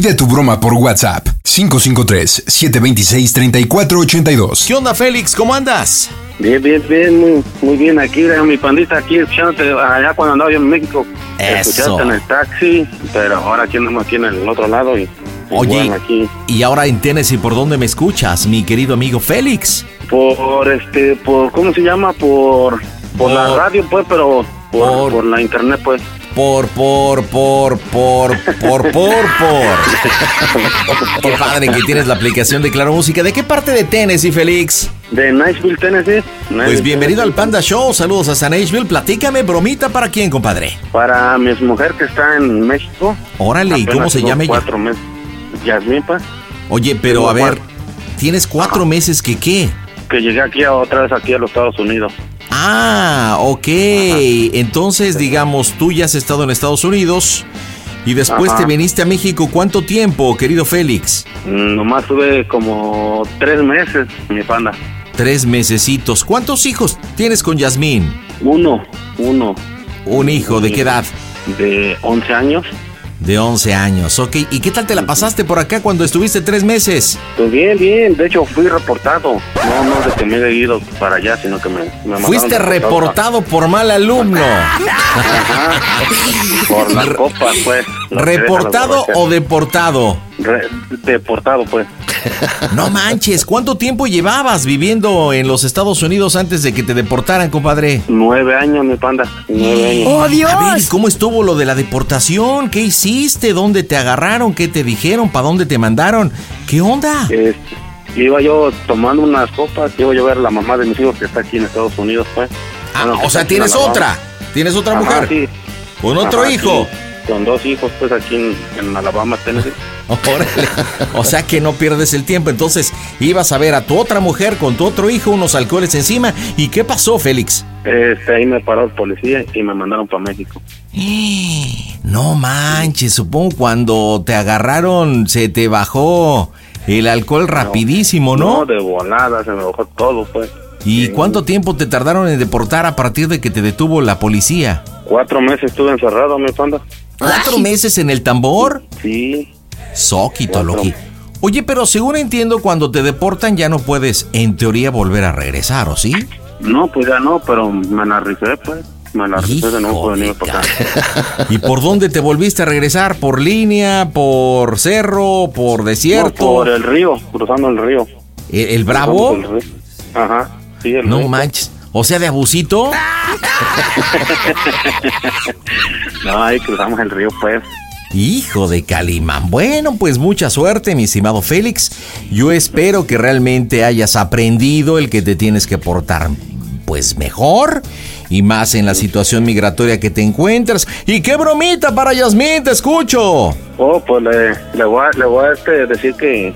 Pide tu broma por WhatsApp 553-726-3482. ¿Qué onda, Félix? ¿Cómo andas? Bien, bien, bien, muy, muy bien aquí, mi pandita aquí escuchándote allá cuando andaba yo en México. Eso. Escuchándote en el taxi, pero ahora aquí andamos aquí en el otro lado y Oye, igual aquí. y ahora en Tennessee, ¿por dónde me escuchas, mi querido amigo Félix? Por este, por, ¿cómo se llma? Por, por la radio pues, pero por, Por- por la internet pues. Por, por, por, por, por, por, por. Qué padre que tienes la aplicación de Claro Música. ¿De qué parte de Tennessee, Félix? De Nashville, Tennessee. Pues bienvenido al. Panda Show. Saludos hasta Nashville. Platícame, bromita para quién, compadre. Para mi mujer que está en México. Órale, ¿y cómo se llama ella? Cuatro meses. Yasmín, pues. Oye, pero Tengo a ver, cuatro. tienes cuatro meses que qué. Que llegué aquí a- otra vez aquí a los Estados Unidos. Ah, ok. Entonces, digamos, tú ya has estado en Estados Unidos y después Ajá. te viniste a México. ¿Cuánto tiempo, querido Félix? Mm, Nomás tuve como tres meses, mi panda. Tres mesecitos. ¿Cuántos hijos tienes con Yasmín? Uno, uno Un hijo, ¿de qué edad? de 11 años. De 11 años, ok. ¿Y qué tal te la pasaste por acá cuando estuviste tres meses? Pues bien, bien. De hecho, fui reportado. No, no de que me haya ido para allá, sino que me, me Fuiste reportado por mal alumno. Ajá. Por las copas, pues. ¿Reportado o deportado? Deportado, pues. No manches, ¿cuánto tiempo llevabas viviendo en los Estados Unidos antes de que te deportaran, compadre? Nueve años, mi panda. Nueve años. ¡Oh, Dios! A ver, ¿y ¿cómo estuvo lo de la deportación? ¿Qué hiciste? ¿Dónde te agarraron? ¿Qué te dijeron? ¿Para dónde te mandaron? ¿Qué onda? Este, iba yo tomando unas copas, iba yo a ver a la mamá de mis hijos que está aquí en Estados Unidos, pues. Ah, Bueno, o sea, tienes otra. Tienes otra Ajá, mujer. sí. Con otro Ajá, hijo. sí. Con dos hijos, pues aquí en, en Alabama, Tennessee. Órale. O sea que no pierdes el tiempo. Entonces, ibas a ver a tu otra mujer con tu otro hijo, unos alcoholes encima. ¿Y qué pasó, Félix? Este, ahí me paró el policía y me mandaron para México. No manches, supongo cuando te agarraron se te bajó el alcohol rapidísimo, ¿no? No, de volada, se me bajó todo, pues. ¿Y cuánto tiempo te tardaron en deportar a partir de que te detuvo la policía? Cuatro meses estuve encerrado, mi panda. ¿Cuatro meses en el tambor? Sí. Soquito. Loki. Oye, pero según entiendo, cuando te deportan ya no puedes, en teoría, volver a regresar, ¿o sí? No, pues ya no, pero me la rifé, pues. Me la rifé de nuevo por venir para acá. ¿Y por dónde te volviste a regresar? ¿Por línea? ¿Por cerro? ¿por No, desierto? por el río, cruzando el río. ¿El, el Bravo? Cruzando el río. Ajá, sí, el No río. manches. O sea, de abusito. No, ahí cruzamos el río, pues. Hijo de Calimán. Bueno, pues mucha suerte, mi estimado Félix. Yo espero que realmente hayas aprendido el que te tienes que portar pues mejor y más en la situación migratoria que te encuentras. ¿Y qué bromita para Yasmín? Te escucho. Oh, pues le, voy a, le voy a este, decir que,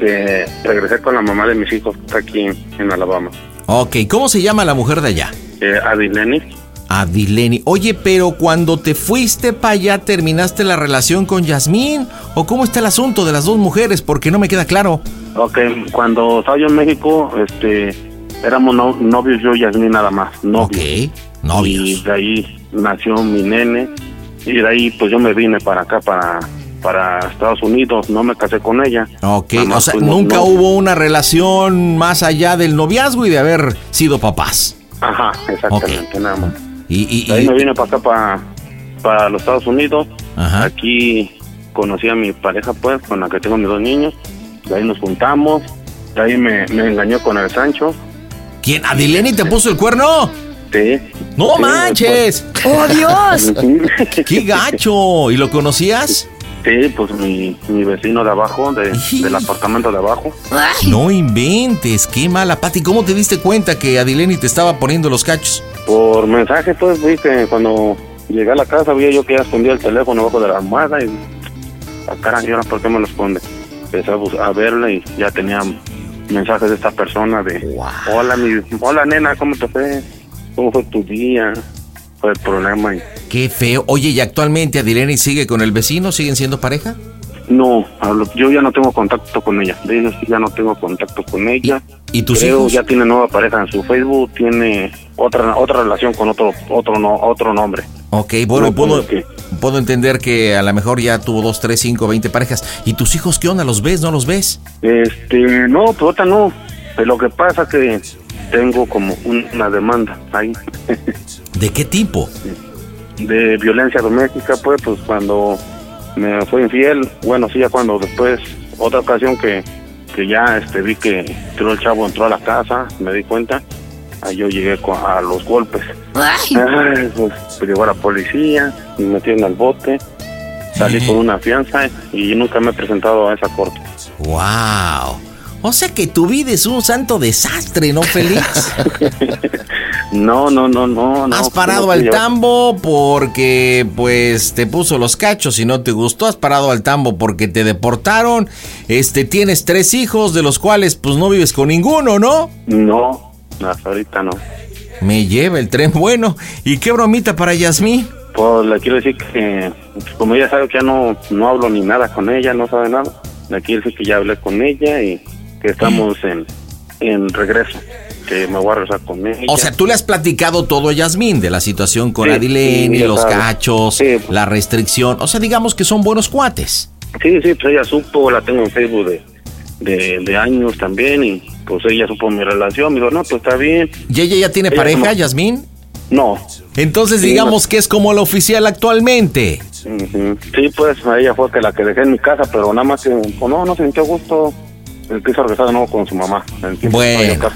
que regresé con la mamá de mis hijos que está aquí en Alabama. Ok, ¿cómo se llama la mujer de allá? Eh, Adileni. Adileni. Oye, pero cuando te fuiste para allá, ¿terminaste la relación con Yasmín? ¿O cómo está el asunto de las dos mujeres? Porque no me queda claro. Ok, cuando estaba yo en México, este, éramos novios yo y Yasmín nada más, novios. Ok, novios. Y de ahí nació mi nene, y de ahí pues yo me vine para acá, para para Estados Unidos, no me casé con ella. Ok, o sea, nunca hubo una relación más allá del noviazgo y de haber sido papás. Ajá, exactamente, nada más. Y, ahí me vine para acá, para, para los Estados Unidos. Ajá. Aquí conocí a mi pareja, pues, con la que tengo mis dos niños. De ahí nos juntamos. De ahí me, engañó con el Sancho. ¿Quién? ¿Adileni te puso el cuerno? Sí. ¡No manches! ¡Oh, Dios! ¡Qué gacho! ¿Y lo conocías? Sí, pues mi, mi vecino de abajo, de, del apartamento de abajo. No inventes, qué mala, Pati. ¿Cómo te diste cuenta que Adileni te estaba poniendo los cachos? Por mensaje, pues, viste, cuando llegué a la casa, vi yo que ya escondía el teléfono abajo de la almohada y... A ah, cara, ¿y ahora por qué me lo esconde? Empecé a, a verla y ya tenía mensajes de esta persona de... Hola, mi, hola, nena, ¿cómo te fue? ¿Cómo fue tu día? Fue el problema. Qué feo. Oye, ¿y actualmente Adileni sigue con el vecino? ¿Siguen siendo pareja? No, yo ya no tengo contacto con ella. De ya no tengo contacto con ella. ¿Y, tus hijos? ya tiene nueva pareja en su Facebook, tiene otra otra relación con otro otro no, otro nombre. Ok, bueno, puedo, puedo entender que a lo mejor ya tuvo dos, tres, cinco, veinte parejas. ¿Y tus hijos qué onda? ¿Los ves? ¿No los ves? Este, no, pues otra no. Lo que pasa que tengo como una demanda ahí. ¿De qué tipo? De violencia doméstica, pues, pues cuando me fue infiel, bueno, sí, ya cuando después, otra ocasión que, que ya este, vi que el chavo entró a la casa, me di cuenta, ahí yo llegué a los golpes. pues, llegó la policía, me metieron al bote, salí con una fianza y nunca me he presentado a esa corte. ¡Wow! O sea que tu vida es un santo desastre, ¿no, Félix? no, no, no, no. Has parado al tambo porque, pues, te puso los cachos y no te gustó. Has parado al tambo porque te deportaron. Este, tienes tres hijos, de los cuales, pues, no vives con ninguno, ¿no? No, hasta ahorita no. Me lleva el tren bueno. ¿Y qué bromita para Yasmín? Pues le quiero decir que, como ella sabe que ya no, no hablo ni nada con ella, no sabe nada. Le quiero decir que ya hablé con ella y que estamos en, en regreso, que me voy a regresar con ella. O sea, tú le has platicado todo a Yasmín de la situación con Adilene, los cachos, la restricción. O sea, digamos que son buenos cuates. Sí, sí, pues ella supo, la tengo en Facebook de, de, años también y pues ella supo mi relación. Me dijo, no, pues está bien. ¿Y ella ya tiene pareja, Yasmín? No. Entonces digamos que es como la oficial actualmente. Sí, pues ella fue que la que dejé en mi casa, pero nada más que pues, no, no sintió gusto empieza a regresar de nuevo con su mamá. Bueno,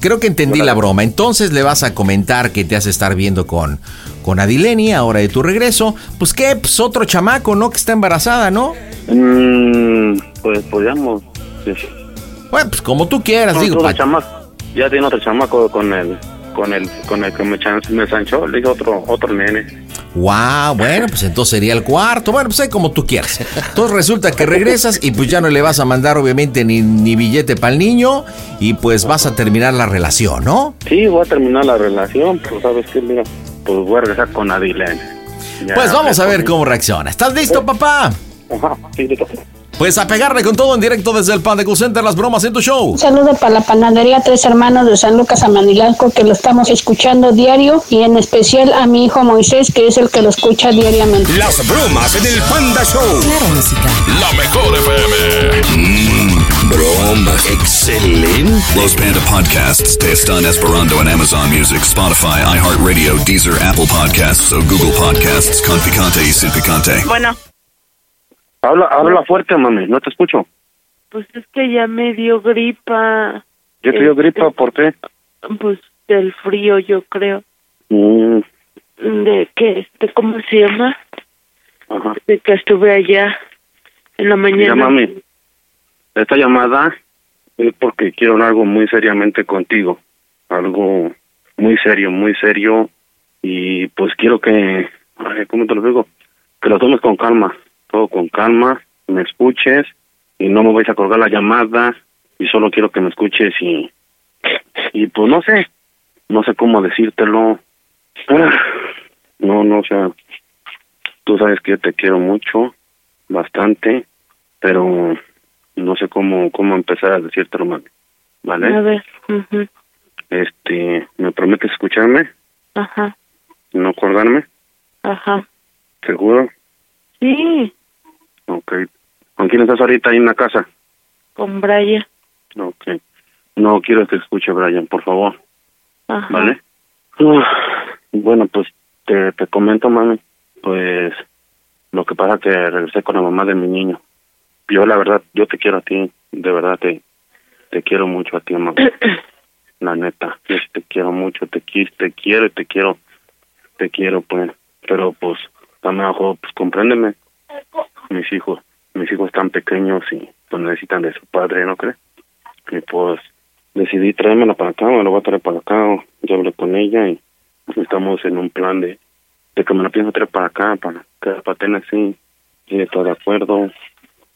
creo que entendí la broma. Entonces le vas a comentar que te hace estar viendo con, con Adileni ahora de tu regreso. Pues qué, pues otro chamaco, ¿no? Que está embarazada, ¿no? Mm, pues podríamos... Bueno, pues como tú quieras, digo. ya tiene otro chamaco con el, con el, con el que me, me sanchó, le dije otro, otro nene. Wow, bueno, pues entonces sería el cuarto. Bueno, pues como tú quieras. Entonces resulta que regresas y pues ya no le vas a mandar obviamente ni, ni billete para el niño y pues vas a terminar la relación, ¿no? Sí, voy a terminar la relación, pero sabes qué, mira, pues voy a regresar con Adilene. pues vamos a ver cómo reacciona. ¿Estás listo, papá? Ajá, sí, listo. Pues a pegarle con todo en directo desde el Panda Center, las bromas en tu show. Un saludo para la panadería Tres Hermanos de San Lucas Amanilanco, que lo estamos escuchando diario, y en especial a mi hijo Moisés, que es el que lo escucha diariamente. Las bromas en el Panda Show. Claro, música. La mejor FM. Mmm, bromas. Excelente. Los Panda Podcasts están esperando en Amazon Music, Spotify, iHeartRadio, Deezer, Apple Podcasts o Google Podcasts con picante y sin picante. Bueno. Habla, habla fuerte, mami, no te escucho. Pues es que ya me dio gripa. ¿Ya te dio este, gripa? ¿Por qué? Pues del frío, yo creo. Mm. ¿De qué? ¿De cómo se llama? Ajá. de que estuve allá en la Mira, mañana. mami, esta llamada es porque quiero hablar algo muy seriamente contigo. Algo muy serio, muy serio. Y pues quiero que, ay, ¿cómo te lo digo? Que lo tomes con calma, todo con calma, me escuches y no me vais a colgar la llamada y solo quiero que me escuches y, y pues no sé, no sé cómo decírtelo. No, no, o sea, tú sabes que yo te quiero mucho, bastante, pero no sé cómo cómo empezar a decírtelo, mami. ¿Vale? A ver, Este, ¿me prometes escucharme? ajá, ¿No colgarme? ajá. ¿Seguro? Sí, Ok. ¿Con quién estás ahorita ahí en la casa? con Brian. Ok. No quiero que escuche Brian, por favor. Ajá. ¿Vale? Uf, bueno, pues te, te comento, mami. Pues lo que pasa que regresé con la mamá de mi niño. Yo, la verdad, yo te quiero a ti. De verdad, te, te quiero mucho a ti, mamá. la neta. Yo te quiero mucho. Te, te quiero y te quiero. Te quiero, pues. Pero, pues, también, ojo, pues, compréndeme. Mis hijos, mis hijos están pequeños y pues necesitan de su padre, ¿no crees? Y pues decidí traérmela para acá, me la voy a traer para acá. Yo hablé con ella y estamos en un plan de, de que me la pienso traer para acá, para que para Tennessee. Y está de acuerdo.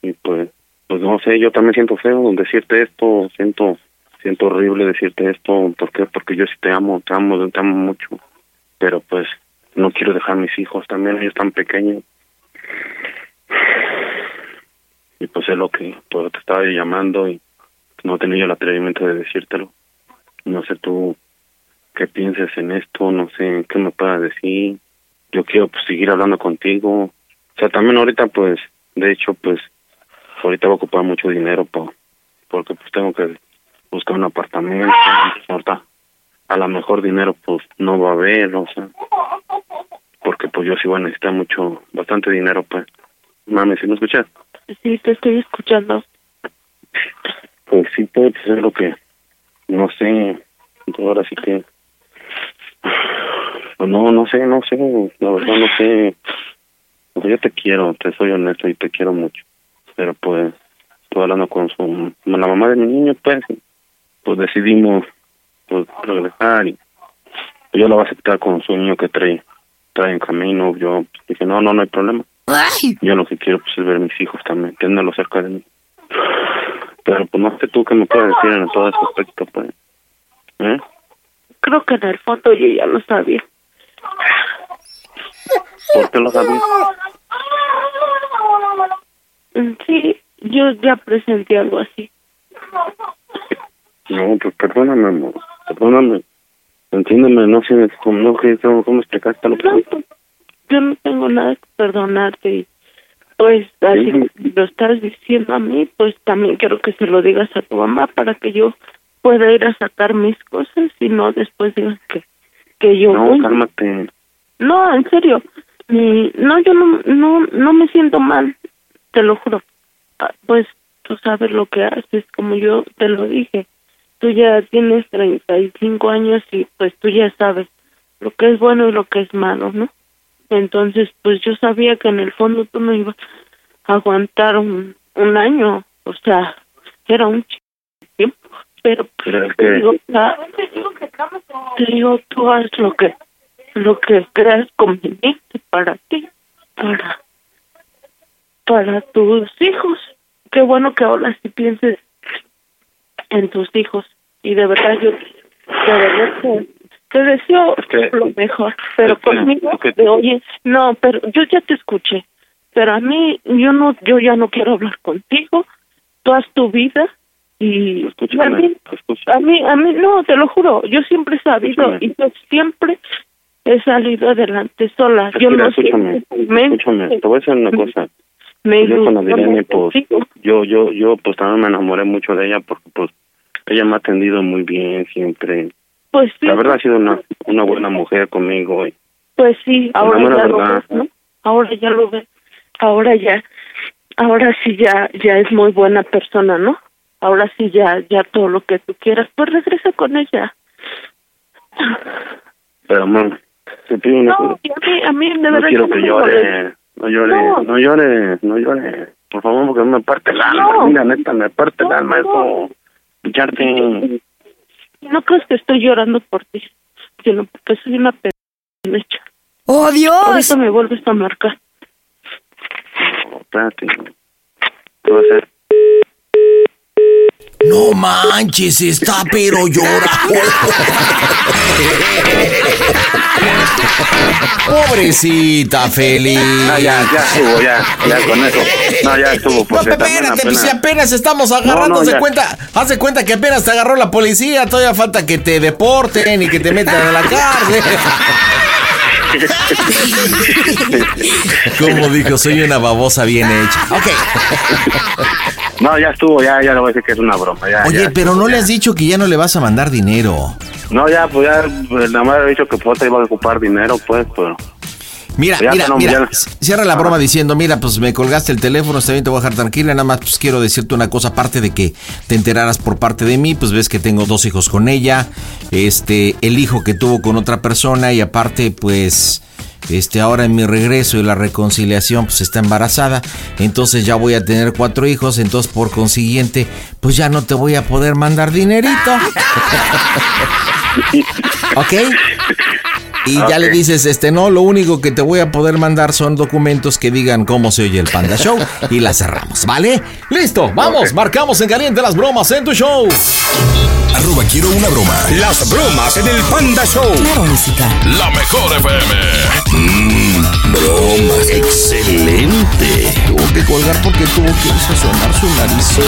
Y pues, pues no sé, yo también siento feo decirte esto, siento siento horrible decirte esto. ¿Por qué? Porque yo sí te amo, te amo, te amo mucho. Pero pues no quiero dejar mis hijos también, ellos están pequeños. Y pues es lo que pues, te estaba llamando y no tenido el atrevimiento de decírtelo. No sé tú qué pienses en esto, no sé qué me puedas decir. Yo quiero pues seguir hablando contigo. O sea, también ahorita pues, de hecho pues, ahorita voy a ocupar mucho dinero po, porque pues tengo que buscar un apartamento. Ahorita a lo mejor dinero pues no va a haber, o sea, porque pues yo sí voy a necesitar mucho, bastante dinero pues. Mami, ¿sí me escuchas? Sí, te estoy escuchando. Pues sí puede ser lo que, no sé, ahora sí que, pues no, no sé, no sé, la verdad no sé, Pues yo te quiero, te soy honesto y te quiero mucho, pero pues, estoy hablando con su, con la mamá de mi niño, pues, pues decidimos, pues, regresar y yo la voy a aceptar con su niño que trae, trae en camino, yo dije, no, no, no hay problema. Yo lo que quiero pues es ver a mis hijos también, tenerlos cerca de mí. Pero pues no sé tú qué me puedes decir en todo ese aspecto, pues. ¿Eh? Creo que en el fondo yo ya lo sabía. ¿Por qué lo sabías? Mm, Sí, yo ya presenté algo así. No, pues perdóname, amor. Perdóname. Entiéndeme, no sé cómo, no cómo, explicarte lo que... No, yo no tengo nada que perdonarte y pues así lo estás diciendo a mí, pues también quiero que se lo digas a tu mamá para que yo pueda ir a sacar mis cosas y no después digas que, que yo No, voy. cálmate. No, en serio. No, yo no, no, no me siento mal, te lo juro. Ah, Pues tú sabes lo que haces, como yo te lo dije. Tú ya tienes 35 años y pues tú ya sabes lo que es bueno y lo que es malo, ¿no? Entonces, pues yo sabía que en el fondo tú no ibas a aguantar un, un año, o sea, era un tiempo, pero pues, te digo, ah, te digo, tú haz lo que lo que creas conveniente para ti, para para tus hijos. Qué bueno que ahora sí pienses en tus hijos y de verdad yo de verdad que te deseo lo mejor, pero conmigo que- de oye, no, pero yo ya te escuché, pero a mí yo no yo ya no quiero hablar contigo, tú haz tu vida y a mí, a mí, a mí, no, te lo juro, yo siempre he sabido Escúchame. y yo siempre he salido adelante sola. Yo no escúchame, me, escúchame, te voy a decir una cosa. me yo con Direne, pues, yo, yo, yo, pues también me enamoré mucho de ella porque, pues, ella me ha atendido muy bien siempre. Pues sí, La verdad ha sido una, una buena mujer conmigo. Y, pues sí, ahora ya lo verdad. ves, ¿no? Ahora ya lo ves, ahora ya, ahora sí ya, ya es muy buena persona, ¿no? Ahora sí ya, ya todo lo que tú quieras, pues regresa con ella. pero, mamá, te pido una No, cosa. a mí, a mí de No verdad quiero no que me llore. No llore, No. no, llore, no llore. Por favor, porque me parte el alma. No. Mira, neta, me parte el No, alma no. eso. Escucharte. No crees que estoy llorando por ti, sino porque soy una penecha. ¡Oh, Dios! Ahorita me vuelves a marcar. No, espérate. ¿Qué va a hacer? No manches, está pero llora. Pobrecita Félix. No, ya, ya estuvo, ya, ya con eso. No, ya estuvo, No, espérate, pues si apenas... estamos agarrando, No, no, haz de ya. cuenta, haz de cuenta que apenas te agarró la policía, todavía falta que te deporten y que te metan a la cárcel. Como dijo, soy una babosa bien hecha. Ok. No, ya estuvo, ya, ya le voy a decir que es una broma. Ya, Oye, ya pero estuvo, no le has dicho que ya no le vas a mandar dinero. No, ya, pues ya, pues, nada más he dicho que pues te iba a ocupar dinero, pues, pero... Mira, Ya, mira, no, mira, ya. cierra la broma diciendo, mira, pues me colgaste el teléfono, está bien, te voy a dejar tranquila, nada más pues quiero decirte una cosa, aparte de que te enteraras por parte de mí, pues ves que tengo dos hijos con ella, este, el hijo que tuvo con otra persona y aparte, pues, este, ahora en mi regreso y la reconciliación, pues está embarazada, entonces ya voy a tener cuatro hijos, entonces por consiguiente, pues ya no te voy a poder mandar dinerito. ¿Ok? Y ya le dices, este, no, lo único que te voy a poder mandar son documentos que digan cómo se oye el Panda Show y la cerramos, ¿vale? Listo, vamos, marcamos en caliente las bromas en tu show. Arroba quiero una broma. Las bromas en el Panda Show. Claro, música. La mejor FM. Mmm, broma. Excelente. Tuvo que colgar porque tuvo que irse a sonar su nariz.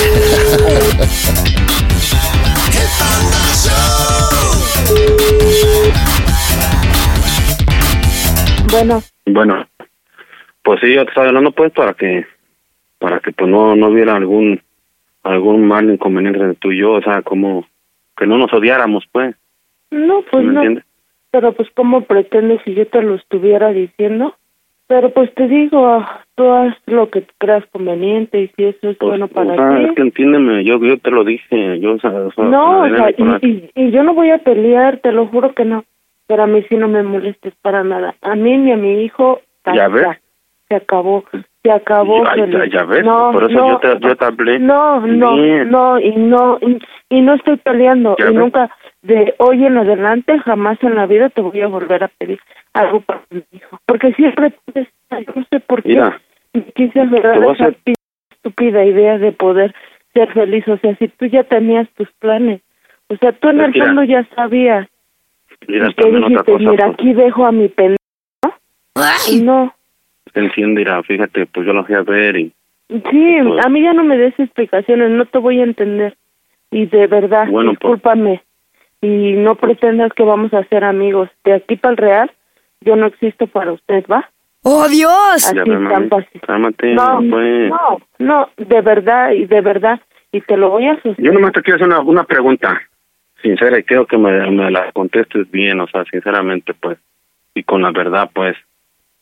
Bueno, Bueno, pues sí, yo te estaba hablando pues para que, para que pues no, no hubiera algún, algún mal inconveniente entre tú y yo, o sea, como que no nos odiáramos pues, no, pues ¿me no. entiendes? Pero pues, ¿cómo pretendes si yo te lo estuviera diciendo? Pero pues te digo, ah, tú haz lo que creas conveniente y si eso es Pues, bueno para o sea, ti. es que entiéndeme, yo, yo te lo dije, yo, o sea, No, o sea, y yo no voy a pelear, te lo juro que no. Pero a mí sí no me molestes para nada. A mí ni a mi hijo. Ya ves. Se acabó. Se acabó. Ya- ves, No, por eso no, yo te- yo te hablé No, no, bien. no, y no, y, y no estoy peleando. Ya y ves. nunca, de hoy en adelante, jamás en la vida te voy a volver a pedir algo para mi hijo. Porque siempre, no sé por qué, Mira, me quise aferrar te voy a a esa estúpida idea de poder ser feliz. O sea, si tú ya tenías tus planes, o sea, tú en el fondo ya sabías. Mira, ¿Y qué también otra dijiste? cosa, Mira, pues, aquí dejo a mi pendejo. Y no. entiende, mira, fíjate, pues yo lo fui a ver y, Sí, Pues- a mí ya no me des explicaciones, no te voy a entender. Y de verdad, Bueno, pues- discúlpame. Y no pretendas que vamos a ser amigos. De aquí para el Real, yo no existo para usted, ¿va? ¡Oh, Dios! Así ya ves, tan fácil. cálmate, No, pues. no, no, de verdad y de verdad. Y te lo voy a sostener. Yo nomás te quiero hacer una, una pregunta sincera y quiero que me, me la contestes bien, o sea, sinceramente, pues, y con la verdad, pues,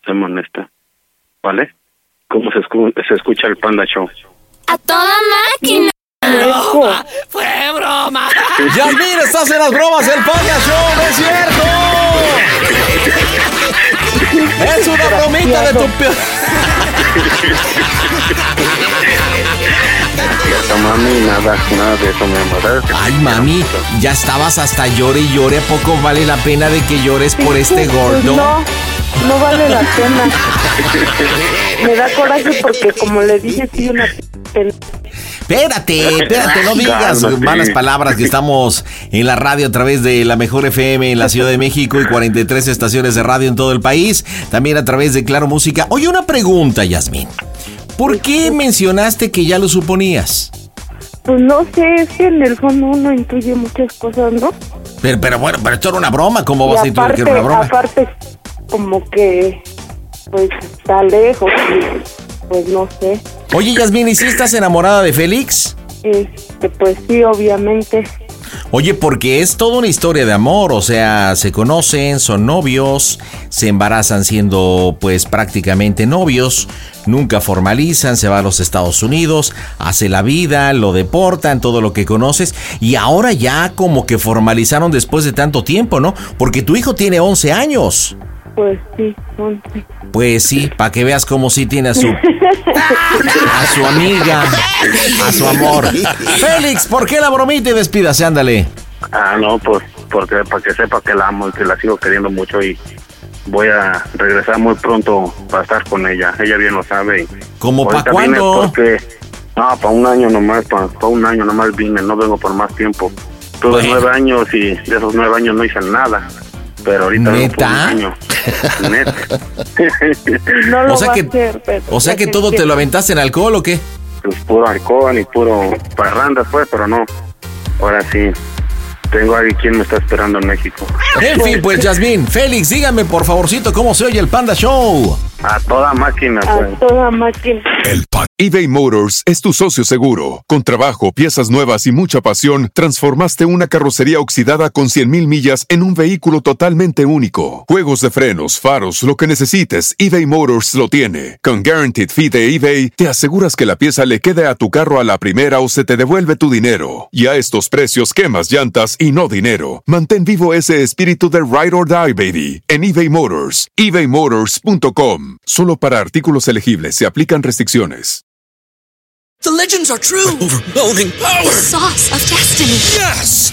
seamos honesta, ¿vale? ¿Cómo se, escu- se escucha el Panda Show? A toda máquina. Hijo, Yasmín, estás en las bromas del Panda Show, ¿no es cierto? Es una bromita de tu peor. Cierto, mami, nada, nada de eso, mi amor. ¿sabes que Ay, mami, ya estabas hasta llore y llore. ¿A poco vale la pena de que llores por este pues gordo? no, no vale la pena. Me da coraje porque como le dije, soy una Espérate, espérate, no digas Cálmate. malas palabras que estamos en la radio a través de la mejor FM en la Ciudad de México y 43 estaciones de radio en todo el país, también a través de Claro Música. Oye, una pregunta, Yasmín. ¿Por qué mencionaste que ya lo suponías? Pues no sé, es que en el fondo uno intuye muchas cosas, ¿no? Pero, pero bueno, pero esto era una broma, ¿cómo vas a y intuir que aparte, era una broma? aparte, como que, pues está lejos, y, pues no sé. Oye, Yasmín, ¿y si estás enamorada de Félix? Este, pues sí, obviamente. Oye, porque es toda una historia de amor, o sea, se conocen, son novios, se embarazan siendo pues prácticamente novios, nunca formalizan, se va a los Estados Unidos, hace la vida, lo deportan, todo lo que conoces, y ahora ya como que formalizaron después de tanto tiempo, ¿no? Porque tu hijo tiene 11 años. Pues sí, 11. Pues sí, para que veas cómo sí tiene a su a su amiga, a su amor. Félix, ¿por qué la bromita y despídase? Ándale. Ah, no, pues porque para que sepa que la amo y que la sigo queriendo mucho y voy a regresar muy pronto para estar con ella. Ella bien lo sabe. y ¿Cómo pa' ahorita vine cuándo? Porque, no, para un año nomás, para, un año nomás vine, no vengo por más tiempo. Tuve Bueno. nueve años y de esos nueve años no hice nada. Pero ahorita un ¿Neta? No lo O sea va que- a hacer, pero O sea que todo te lo aventaste en alcohol o qué? pues puro alcohol y puro parrandas pues, pero no. Ahora sí, tengo a alguien quien me está esperando en México. En fin, pues Yasmín, Félix, dígame por favorcito cómo se oye el Panda Show. A toda máquina, A pues. toda máquina. El pan. eBay Motors es tu socio seguro. Con trabajo, piezas nuevas y mucha pasión, transformaste una carrocería oxidada con 100.000 millas en un vehículo totalmente único. Juegos de frenos, faros, lo que necesites, eBay Motors lo tiene. Con Guaranteed Fee de eBay, te aseguras que la pieza le quede a tu carro a la primera o se te devuelve tu dinero. Y a estos precios, quemas llantas y no dinero. Mantén vivo ese espíritu de Ride or Die, baby, en eBay Motors. ebaymotors.com. Solo para artículos elegibles se aplican restricciones. The legends are true. Overwhelming power! Sauce of destiny. Yes!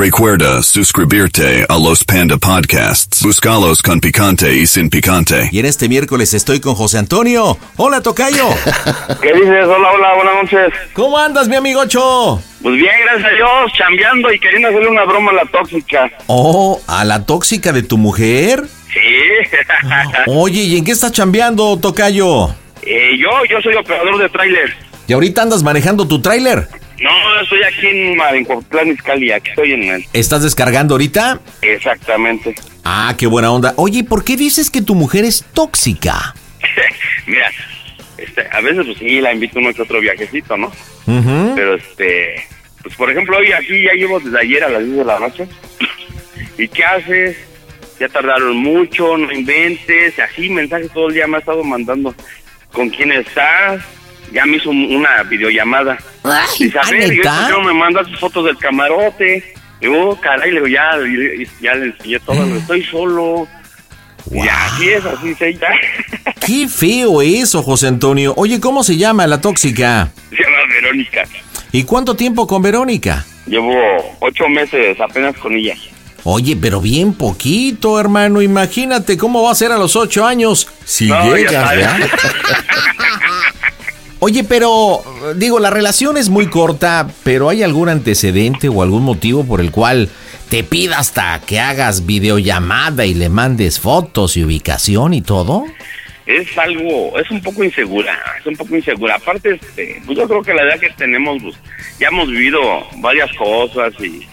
Recuerda suscribirte a los Panda Podcasts. Buscalos con picante y sin picante. Y en este miércoles estoy con José Antonio. Hola, Tocayo. ¿Qué dices? Hola, hola, buenas noches. ¿Cómo andas, mi amigo Cho? Pues bien, gracias a Dios, chambeando y queriendo hacerle una broma a la tóxica. Oh, ¿a la tóxica de tu mujer? Sí. Oye, ¿y en qué estás chambeando, Tocayo? Eh, yo, yo soy operador de tráiler. ¿Y ahorita andas manejando tu tráiler? No, estoy aquí en Marincotlán, Izcalli, aquí estoy en el... ¿Estás descargando ahorita? Exactamente. Ah, qué buena onda. Oye, ¿por qué dices que tu mujer es tóxica? Mira, este, a veces pues sí, la invito a uno que otro viajecito, ¿no? Pero este, pues por ejemplo, hoy aquí ya llevo desde ayer a las 10 de la noche. ¿Y qué haces? Ya tardaron mucho, no inventes, así mensajes todo el día me ha estado mandando. ¿Con quién estás? Ya me hizo un- una videollamada. Dice, a ¿ah, ver, no me mandas fotos del camarote? Digo, "Oh, caray, le digo, ya, y- y- ya le enseñé todo, digo, estoy solo. Y así es, así es ella. Qué feo eso, José Antonio. Oye, ¿cómo se llama la tóxica? Se llama Verónica. ¿Y cuánto tiempo con Verónica? Llevo ocho meses apenas con ella. Oye, pero bien poquito, hermano. Imagínate cómo va a ser a los ocho años si No, ya llegas. ¿verdad? Oye, pero digo, la relación es muy corta, pero ¿hay algún antecedente o algún motivo por el cual te pida hasta que hagas videollamada y le mandes fotos y ubicación y todo? Es algo, es un poco insegura, es un poco insegura. Aparte, este, pues yo creo que la edad que tenemos, pues ya hemos vivido varias cosas y,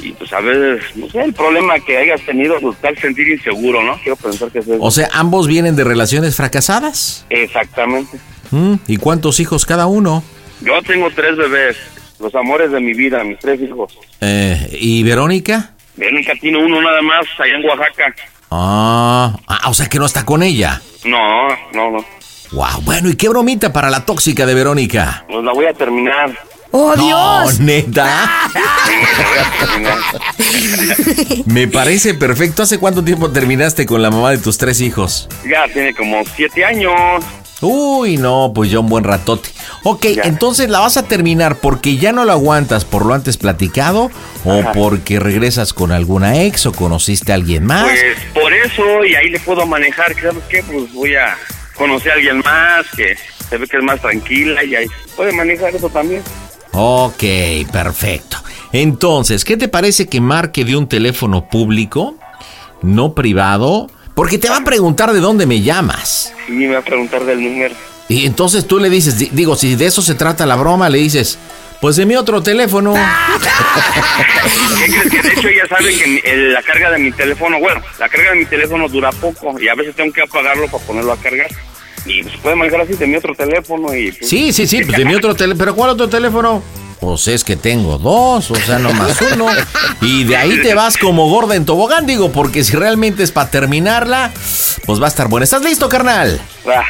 y pues a veces, no sé, el problema que hayas tenido, pues hace sentir inseguro, ¿no? Quiero pensar que es eso. O sea, ambos vienen de relaciones fracasadas. Exactamente. ¿Mm? ¿Y cuántos hijos cada uno? Yo tengo tres bebés, los amores de mi vida, mis tres hijos. Eh, ¿Y Verónica? Verónica tiene uno nada más allá en Oaxaca. Ah, ah, o sea que no está con ella. No, no, no. Wow, bueno, ¿y qué bromita para la tóxica de Verónica? Pues la voy a terminar. ¡Oh, No, Dios! neta. La voy a terminar. Me parece perfecto. ¿Hace cuánto tiempo terminaste con la mamá de tus tres hijos? Ya tiene como siete años. Uy, no, pues ya un buen ratote. Ok, Ya. entonces la vas a terminar porque ya no lo aguantas por lo antes platicado o Ajá. porque regresas con alguna ex o conociste a alguien más. Pues por eso, y ahí le puedo manejar, que ¿sabes qué? Pues voy a conocer a alguien más, que se ve que es más tranquila y ahí puede manejar eso también. Ok, perfecto. Entonces, ¿qué te parece que marque de un teléfono público, no privado? Porque te va a preguntar de dónde me llamas. Y me va a preguntar del número. Y entonces tú le dices, di- digo, si de eso se trata la broma, le dices, Pues de mi otro teléfono. ¿Qué crees que de hecho ella sabe que la carga de mi teléfono, bueno, la carga de mi teléfono dura poco y a veces tengo que apagarlo para ponerlo a cargar. Y pues puede manejar así de mi otro teléfono y pues, Sí, sí, sí, pues de mi otro teléfono. ¿Pero cuál otro teléfono? Pues es que tengo dos, o sea, no más uno. Y de ahí te vas como gorda en tobogán, digo, porque si realmente es para terminarla, pues va a estar buena. ¿Estás listo, carnal? ah,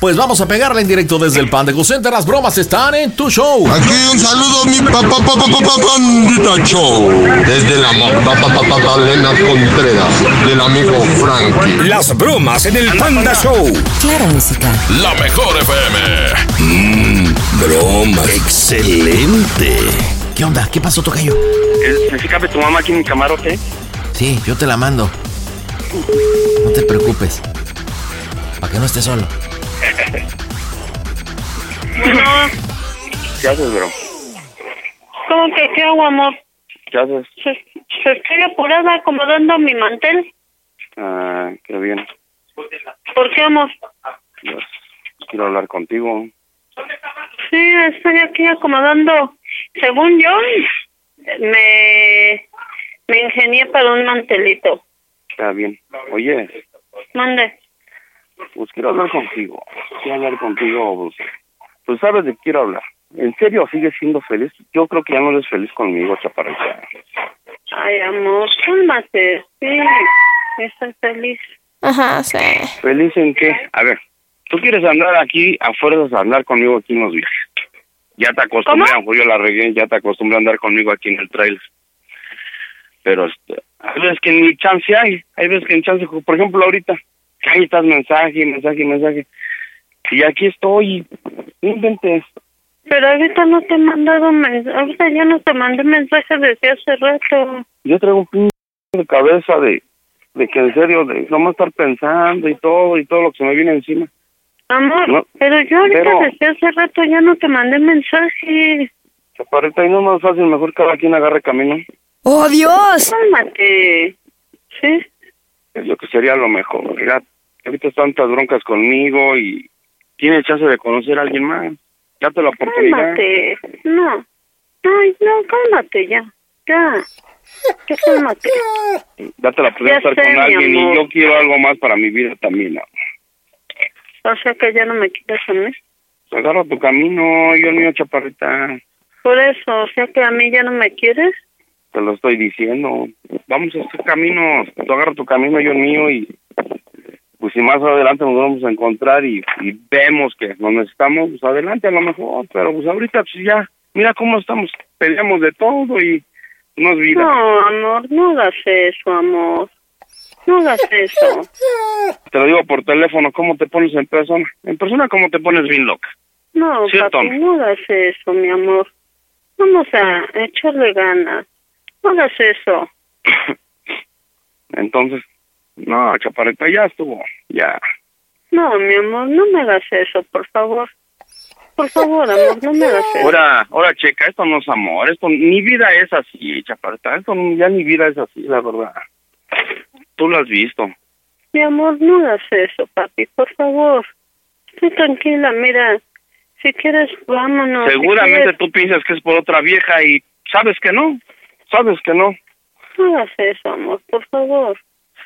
Pues vamos a pegarla en directo desde el Panda Cool Center. Las bromas están en tu show. Aquí un saludo mi papá papá papá pandita show desde la Magdalena Contreras del amigo Frankie. Las bromas en el Panda Show. Clara Música. La mejor FM. Mmm, broma. Excelente. ¿Qué onda? ¿Qué pasó, Tocayo? ¿se se cabe tu mamá aquí en mi camarote? Sí, yo te la mando. No te preocupes. Para que no estés solo. ¿Qué haces, bro? ¿Cómo que qué hago, amor? ¿Qué haces? Se, se estoy apurada acomodando mi mantel. Ah, qué bien. ¿Por qué, amor? Pues, quiero hablar contigo. Sí, estoy aquí acomodando. Según yo, me, me ingenié para un mantelito. Está bien. Oye, Mande. pues quiero hablar contigo. Quiero hablar contigo, pues, pues sabes de qué quiero hablar. ¿En serio sigues siendo feliz? Yo creo que ya no eres feliz conmigo, chaparrita. Ay, amor, cálmate. Sí, estoy feliz. Ajá, sí. ¿Feliz en qué? A ver, tú quieres andar aquí a fuerzas a andar conmigo aquí en los viajes. Ya te acostumbré, a lo mejor yo la regué, ya te acostumbré a andar conmigo aquí en el trailer. Pero este, hay veces que ni chance hay, hay veces que ni chance, por ejemplo ahorita, que ahí estás mensaje, mensaje, mensaje. Y aquí estoy, inventes. Pero ahorita no te he mandado mensaje. Ahorita ya no te mandé mensaje desde hace rato. Yo traigo un de cabeza de, de que en serio, de no estar pensando y todo, y todo lo que se me viene encima. Amor, No, pero yo ahorita pero- desde hace rato ya no te mandé mensaje. Chaparrita, y no es más fácil, mejor cada quien agarre camino. ¡Oh, Dios! Cálmate. ¿Sí? Yo que sería lo mejor. Mira, ahorita tantas broncas conmigo y tiene chance de conocer a alguien más. Date la oportunidad. Cálmate. No. Ay, no, cálmate ya. Ya. Ya cálmate. Date la oportunidad de estar sé, con alguien y yo quiero algo más para mi vida también. ¿no? O sea que ya no me quieres a mí. Agarra tu camino, yo mío, chaparrita. Por eso, o sea que a mí ya no me quieres. Te lo estoy diciendo. Vamos a hacer caminos. Tú agarra tu camino, yo mío y pues si más adelante nos vamos a encontrar y, y vemos que nos necesitamos, pues adelante a lo mejor. Pero pues ahorita pues ya, mira cómo estamos. Peleamos de todo y no es vida. No, amor, no hagas eso, amor. No hagas eso. Te lo digo por teléfono, ¿cómo te pones en persona? En persona, ¿cómo te pones bien loca? No, Cierto. papi, no hagas eso, mi amor. Vamos a echarle ganas. No hagas eso. Entonces, no, chaparrita, ya estuvo, ya. No, mi amor, no me hagas eso, por favor. Por favor, amor, no me hagas eso. Ahora, ahora, checa, esto no es amor, esto, mi vida es así, chaparrita, esto ya mi vida es así, la verdad. Tú lo has visto. Mi amor, no hagas eso, papi, por favor. Estoy tranquila, mira. Si quieres, vámonos. si Seguramente quieres, tú piensas que es por otra vieja y sabes que no, sabes que no. No hagas eso, amor, por favor.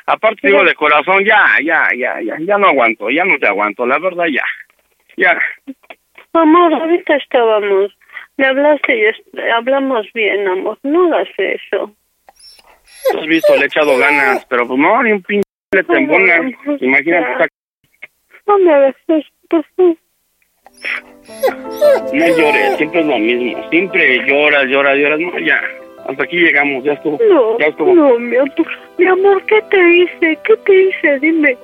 Aparte digo de corazón, ya, ya, ya, ya, ya no aguanto, ya no te aguanto, la verdad ya, ya. Amor, ahorita estábamos. Me hablaste y hablamos bien, amor. No hagas eso. Has visto, le he echado ganas, pero pues no, ni un pinche le te embona. Imagínate, No me hagas no llores, siempre es lo mismo, siempre lloras, lloras, lloras, no, ya. Hasta aquí llegamos, ya estuvo, No, ya estuvo. no, mi amor. Mi amor, ¿qué te hice? ¿Qué te hice? Dime.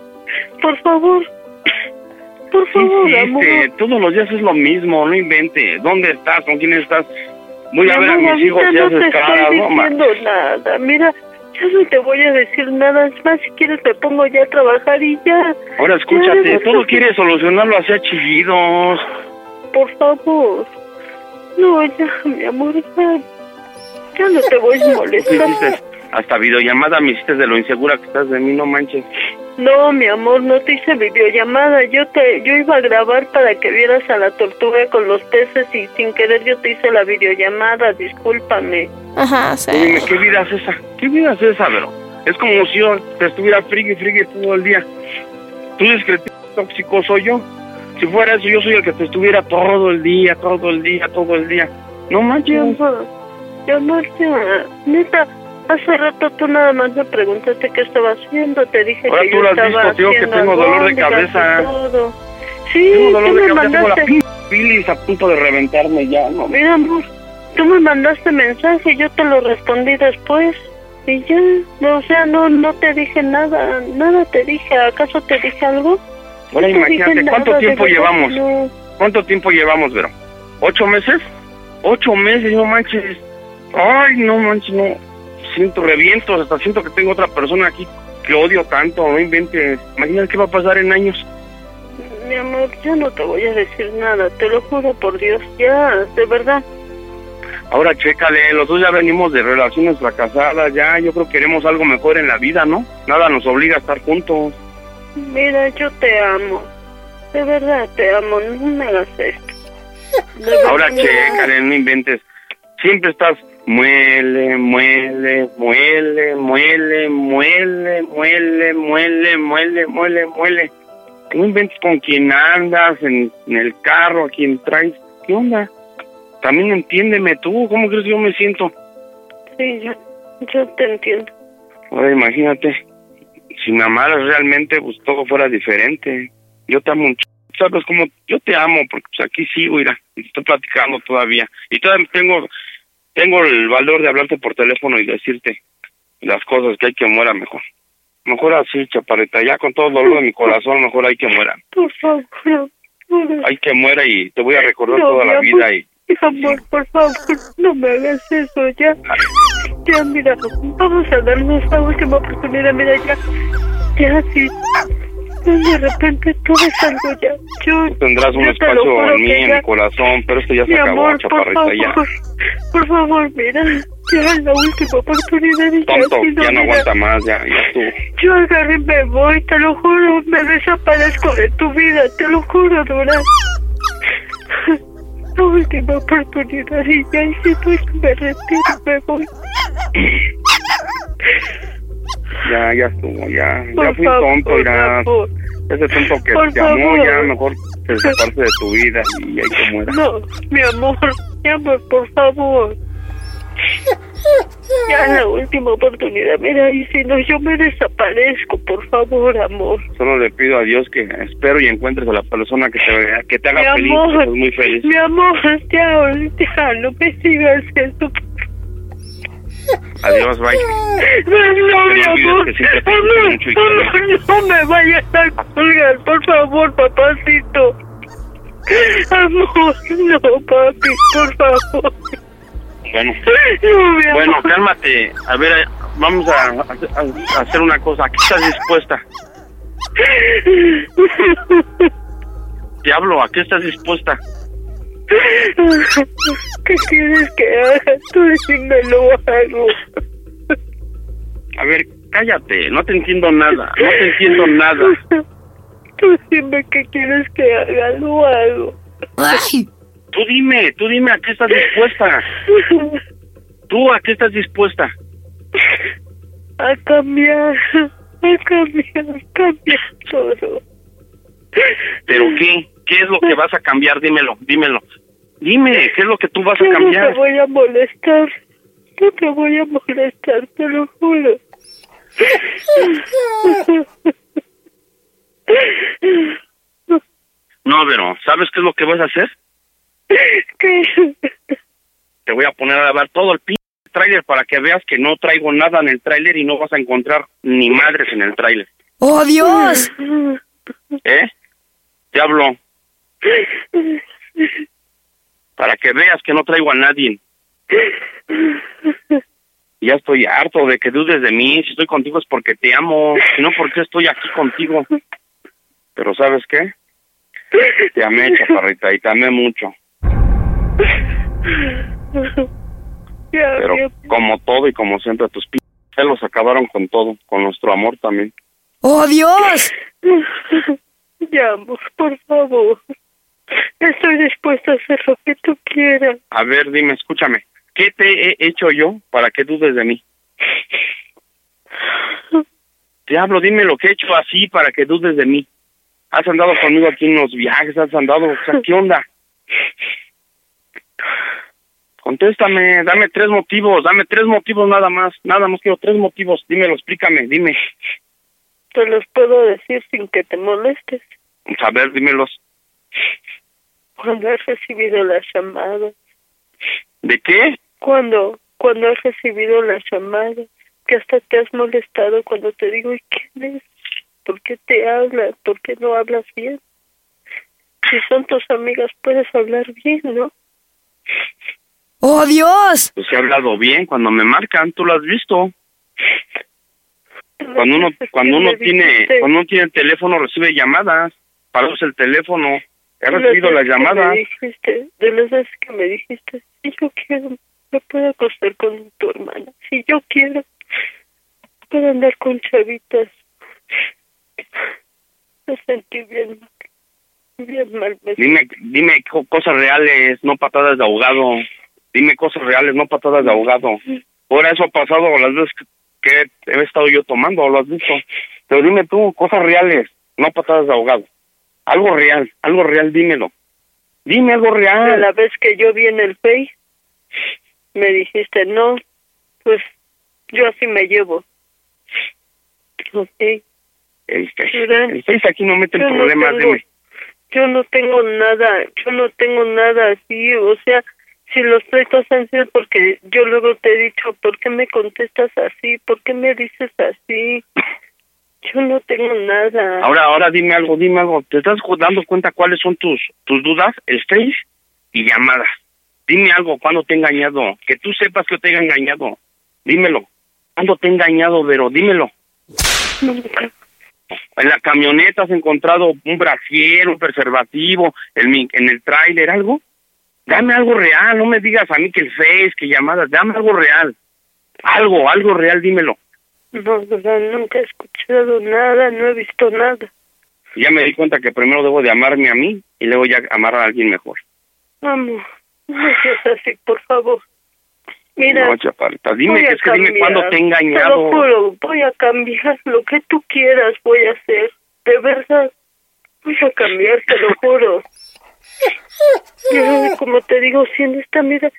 Por favor. Por favor, amor. todos los días es lo mismo, no inventes. ¿Dónde estás? ¿Con quién estás? Voy a ver a mis hijos y no te caras, estoy no, diciendo nada. Mira, ya no te voy a decir nada. Es más, si quieres me pongo ya a trabajar y ya. Ahora escúchate, Ya, todo quieres solucionarlo hacia chillidos. Por favor. No, ya, mi amor, ya. Ya no te voy a ¿Qué molestar. Hasta videollamada me hiciste de lo insegura que estás de mí, no manches. No, mi amor, no te hice videollamada. Yo te, yo iba a grabar para que vieras a la tortuga con los peces y sin querer yo te hice la videollamada. Discúlpame. Ajá, sí. Dime, ¿qué vida es esa? ¿Qué vida es esa, bro? Es como si yo te estuviera frigue, frigue todo el día. Tú dices que el tóxico soy yo. Si fuera eso, yo soy el que te estuviera todo el día, todo el día, todo el día. No manches. Mi amor, mi amor, ya, neta, hace rato tú nada más me preguntaste qué estaba haciendo. Te dije Ahora que tú yo lo has estaba visto, tío, que tengo dolor de cabeza. todo. Sí, Tengo tú dolor de me cabeza, tengo la mandaste. bilis a punto de reventarme ya, no. Mira, amor, tú me mandaste mensaje, yo te lo respondí después. Y ya, no, o sea, no no te dije nada, nada te dije. ¿Acaso te dije algo? Ahora No imagínate, ¿cuánto nada, tiempo llevamos? no. ¿Cuánto tiempo llevamos, Vero? ¿Ocho meses? Ocho meses, no manches. Ay, no manches, no. Siento revientos, hasta siento que tengo otra persona aquí que odio tanto, no inventes. Imagínate qué va a pasar en años. Mi amor, ya no te voy a decir nada, te lo juro por Dios, ya, de verdad. Ahora chécale, los dos ya venimos de relaciones fracasadas, ya, yo creo que queremos algo mejor en la vida, ¿no? Nada nos obliga a estar juntos. Mira, yo te amo, de verdad te amo, no me hagas esto. Ahora chécale, no inventes. Siempre estás muele, muele, muele, muele, muele, muele, muele, muele, muele, muele. No inventes con quién andas, en, en el carro, a quién traes. ¿Qué onda? También entiéndeme tú, ¿cómo crees que yo me siento? Sí, yo, yo te entiendo. Ahora imagínate, si me amaras realmente, pues todo fuera diferente. Yo te amo un ch... ¿Sabes cómo? Yo te amo, porque pues aquí sigo, mira, y estoy platicando todavía. Y todavía tengo, tengo el valor de hablarte por teléfono y decirte las cosas que hay que muera mejor. Mejor así, chaparrita, ya con todo el dolor de mi corazón, mejor hay que muera. Por favor, no, Hay que muera y te voy a recordar No, toda la amor. vida y Mi amor, por favor, no me hagas eso, ya. Ya, mira, vamos a darnos la última oportunidad, mira, ya. Ya, sí. De repente todo es algo ya. Yo, tendrás un yo espacio en mí, en ya- mi corazón, pero esto ya se Mi acabó, amor, por chaparrita, ya. favor, por favor, mira, ya es la última oportunidad y ya, Tonto, no, ya no mira, aguanta más, ya, ya tú. Yo agarré y me voy, te lo juro, me desaparezco de tu vida, te lo juro, Dora. La última oportunidad y ya, y si no, me retiro, me voy. Ya, ya estuvo, ya. Por ya fui favor, tonto, ya. favor. Ese tonto que Por te amó, favor. ya mejor se desaparece de tu vida y hay que muera. No, mi amor, mi amor, por favor. Ya es la última oportunidad, mira, y si no, yo me desaparezco, por favor, amor. Solo le pido a Dios que espero y encuentres a la persona que te, que te Mi haga feliz, amor, que muy feliz. mi amor, ya, ya, no me sigas eso. Adiós, bye. No, no, No no me vayas a colgar, por favor, papacito. Amor, no, papi, por favor. Bueno, cálmate. A ver, vamos a, hacer una cosa. ¿A qué estás dispuesta? Diablo, ¿a qué estás dispuesta? ¿Qué quieres que haga? Tú dime lo hago. A ver, cállate, no te entiendo nada, no te entiendo nada. Tú dime qué quieres que haga, lo hago. Tú dime, tú dime a qué estás dispuesta. ¿Tú a qué estás dispuesta? A cambiar, a cambiar, cambiar todo. ¿Pero qué? ¿Qué es lo que vas a cambiar? Dímelo, dímelo. Dime, ¿qué es lo que tú vas a Yo no cambiar? te voy a molestar. No te voy a molestar, te lo juro. No, pero ¿sabes qué es lo que vas a hacer? ¿Qué? Te voy a poner a lavar todo el p tráiler para que veas que no traigo nada en el tráiler y no vas a encontrar ni madres en el tráiler. ¡Oh, Dios! ¿Eh? Te hablo. Para que veas que no traigo a nadie. Ya estoy harto de que dudes de mí. Si estoy contigo es porque te amo. Si no, porque estoy aquí contigo. Pero ¿sabes qué? Te amé, chaparrita, y te amé mucho. Pero como todo y como siempre, tus p celos acabaron con todo, con nuestro amor también. ¡Oh, Dios! Ya, amor, por favor. Estoy dispuesta a hacer lo que tú quieras. A ver, dime, escúchame. ¿Qué te he hecho yo para que dudes de mí? Te hablo, dime lo que he hecho así para que dudes de mí. Has andado conmigo aquí en los viajes, has andado, o sea, ¿qué onda? Contéstame, dame tres motivos, dame tres motivos nada más, nada más quiero tres motivos, dímelo, explícame, dime. Te los puedo decir sin que te molestes. A ver, dímelos. Cuando has recibido las llamadas. ¿De qué? Cuando, cuando has recibido las llamadas. Que hasta te has molestado cuando te digo, ¿y quién es? ¿Por qué te hablas? ¿Por qué no hablas bien? Si son tus amigas, puedes hablar bien, ¿no? ¡Oh, Dios! Pues he hablado bien cuando me marcan, tú lo has visto. Cuando uno, cuando uno tiene, cuando uno tiene el teléfono recibe llamadas, es el teléfono. Las recibido me llamadas. dijiste, de las veces que me dijiste, si yo quiero, me puedo acostar con tu hermana. Si yo quiero, puedo andar con chavitas. Me sentí bien mal. Bien mal. Me Dime, dime co- cosas reales, no patadas de ahogado. Dime cosas reales, no patadas de ahogado. Ahora eso ha pasado las veces que he estado yo tomando, lo has visto. Pero dime tú, cosas reales, no patadas de ahogado. Algo real, algo real, dímelo. Dime algo real. la vez que yo vi en el Face, me dijiste, no, pues yo así me llevo. Ok. El el aquí no mete yo no problemas, tengo- dime. Yo no tengo nada, yo no tengo nada así, o sea, si los pleitos han sido porque yo luego te he dicho, ¿por qué me contestas así? ¿Por qué me dices así? Yo no tengo nada. Ahora, ahora dime algo, dime algo. ¿Te estás dando cuenta cuáles son tus tus dudas? El Face y llamadas. Dime algo, ¿cuándo te he engañado? Que tú sepas que te he engañado. Dímelo. ¿Cuándo te he engañado, Vero? Dímelo. Nunca. En la camioneta has encontrado un brasier, un preservativo, el, mi- en el tráiler, algo. Dame algo real, no me digas a mí que el Face, que llamadas, dame algo real. Algo, algo real, dímelo. No, verdad, nunca he escuchado nada, no he visto nada. Ya me di cuenta que primero debo de amarme a mí y luego ya amar a alguien mejor. Vamos, no seas así, por favor. Mira, No, chaparrita, dime, que es que dime cuándo te he Te lo engañado. juro, voy a cambiar lo que tú quieras, voy a hacer. De verdad, voy a cambiar, te lo juro. Yo, como te digo, si en esta vida,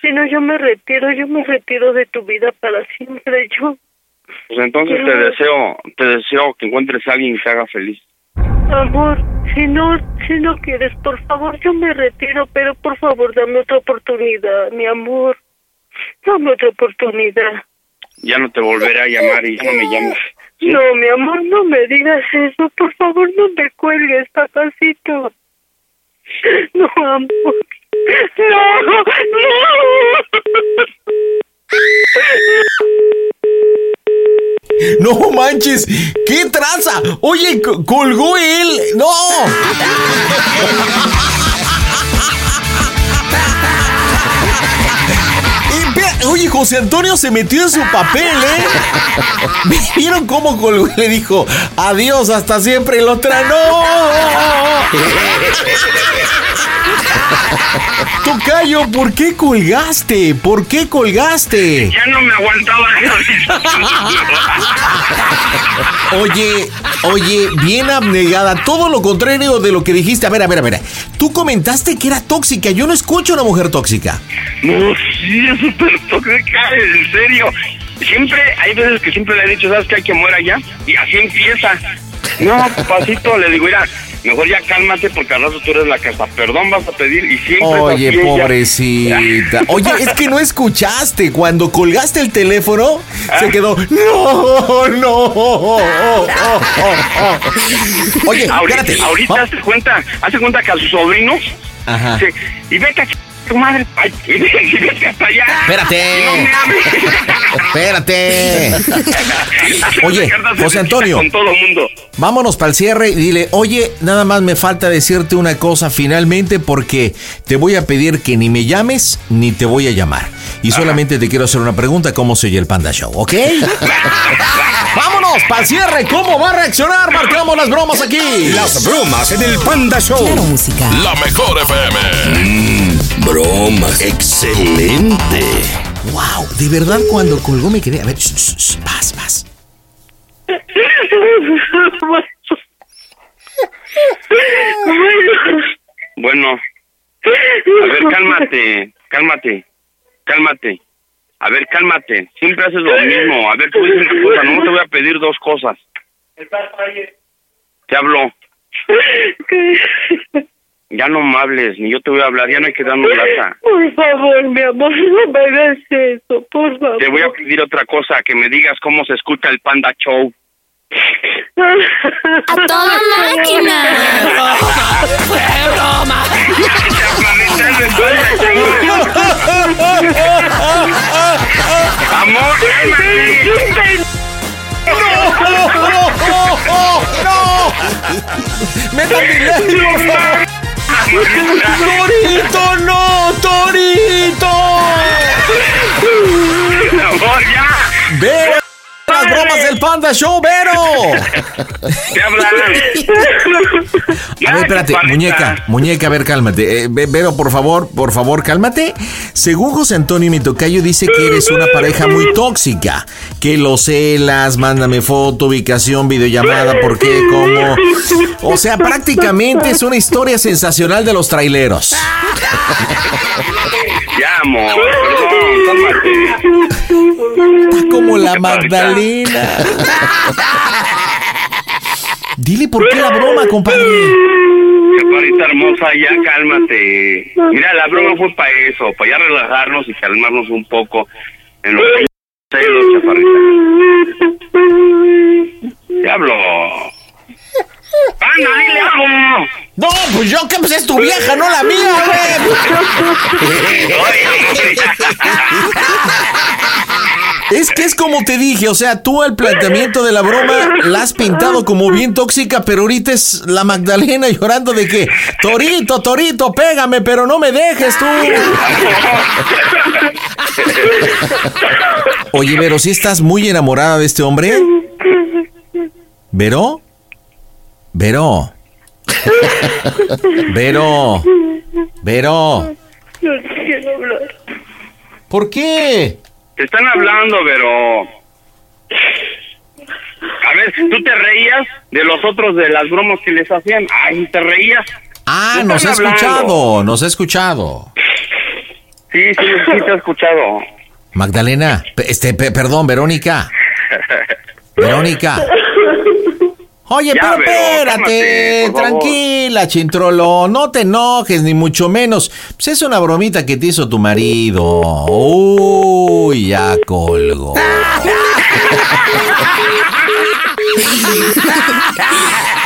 si no, yo me retiro, yo me retiro de tu vida para siempre. Yo, Pues entonces te deseo, te deseo que encuentres a alguien que te haga feliz. amor, si no, si no quieres, por favor, yo me retiro, pero por favor, dame otra oportunidad, mi amor. Dame otra oportunidad. Ya no te volveré a llamar y ya no me llames. No, mi amor, no me digas eso. Por favor, no me cuelgues, papacito. No, amor. No, no. No manches, qué traza. Oye, co- colgó él. No. Oye, José Antonio se metió en su papel, ¿eh? ¿Vieron cómo colgó le dijo adiós, hasta siempre? Otra, ¡no! Tocayo, ¿por qué colgaste? ¿Por qué colgaste? Ya no me aguantaba. Oye, oye, bien abnegada, todo lo contrario de lo que dijiste. A ver, a ver, a ver. Tú comentaste que era tóxica. Yo no escucho a una mujer tóxica. No, sí, es súper tóxica, en serio. Siempre, hay veces que siempre le he dicho, ¿sabes qué? Hay que muera ya. Y así empieza. No, papacito, le digo, mira, mejor ya cálmate porque al rato tú eres la que hasta perdón vas a pedir y siempre Oye, así ella. pobrecita. Oye, es que no escuchaste. Cuando colgaste el teléfono, Ah. se quedó. No, no. Oye, ahorita, espérate. ahorita hace cuenta, hace cuenta que a sus sobrinos Ajá. dice, y vete a tu madre, ay, hasta allá. Espérate. No me hables. Espérate. Oye, José Antonio. Con todo mundo. Vámonos para el cierre y dile, oye, nada más me falta decirte una cosa finalmente porque te voy a pedir que ni me llames ni te voy a llamar. Y solamente te quiero hacer una pregunta, ¿cómo se oye el Panda Show? ¿Ok? ¡Vámonos! para el cierre. ¿Cómo va a reaccionar? Marcamos las bromas aquí. Las bromas en el Panda Show. Claro, música. La mejor FM. Mm, bromas. Excelente. Wow, de verdad cuando colgó me quedé. A ver, paz, paz. Bueno, a ver, cálmate, cálmate, cálmate. A ver, cálmate. Siempre haces lo mismo. A ver, tú dices una cosa, no te voy a pedir dos cosas. Te hablo. Ya no me hables, ni yo te voy a hablar, ya no hay que darnos lata. Por favor, mi amor, no me hagas eso, por favor. Te voy a pedir otra cosa, que me digas cómo se escucha el Panda Show. ¡A toda máquina! ¡Fue broma! ¡Amor, ¡No! ¡Métame por favor! ¡Torito, no! ¡Torito! ¡Amor, ya! ¡Vero! ¡Las bromas del Panda Show, Vero! ¿Qué hablan? A ver, espérate, muñeca, muñeca, a ver, cálmate. Eh, Ve- Vero, por favor, por favor, cálmate. Según José Antonio mi tocayo dice que eres una pareja muy tóxica, que lo celas, mándame foto, ubicación, videollamada, por qué, cómo. O sea, prácticamente es una historia sensacional de los traileros. Ya, amor, perdón, cálmate. Como la Magdalena. Dile por qué la broma, compadre. Chaparrita hermosa, ya cálmate. Mira, la broma fue para eso, para ya relajarnos y calmarnos un poco en los celos, chaparrita. Diablo. ¡Anda, dile algo! No, pues yo que pues es tu vieja, no la mía, güey. Es que es como te dije, o sea, tú el planteamiento de la broma la has pintado como bien tóxica, pero ahorita es la Magdalena llorando de que, Torito, Torito, pégame, pero no me dejes tú. Oye, Vero, ¿sí estás muy enamorada de este hombre? ¿Vero? Vero. Vero. Vero. No quiero hablar. ¿Por qué? Te están hablando, pero... A ver, tú te reías de los otros de las bromas que les hacían. Ay, te reías. Ah, ¿Qué nos ha escuchado, nos ha escuchado. Sí, sí, sí te he escuchado. Magdalena, este, pe- perdón, Verónica. Verónica. Oye, Ya, pero espérate, cálmate, tranquila, chintrolo, no te enojes, ni mucho menos. Pues es una bromita que te hizo tu marido. Uy, ya colgó.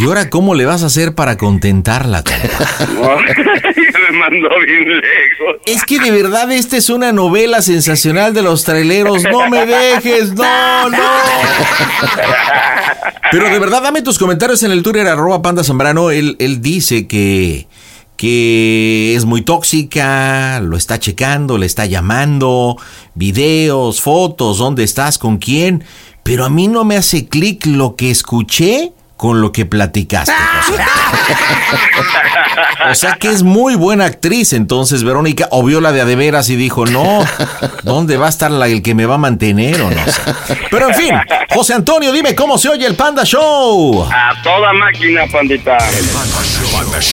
¿Y ahora cómo le vas a hacer para contentarla, me mandó bien lejos. Es que de verdad esta es una novela sensacional de los traileros. No me dejes, no, no. Pero de verdad, dame tus comentarios en el Twitter, arroba panda zambrano. Él, él dice que, que es muy tóxica, lo está checando, le está llamando, videos, fotos, dónde estás, con quién. Pero a mí no me hace clic lo que escuché con lo que platicaste. José. O sea que es muy buena actriz, entonces Verónica, o vio la de a de veras y dijo, no, ¿dónde va a estar la, el que me va a mantener o no sé? Pero en fin, José Antonio, dime cómo se oye el Panda Show. A toda máquina, pandita.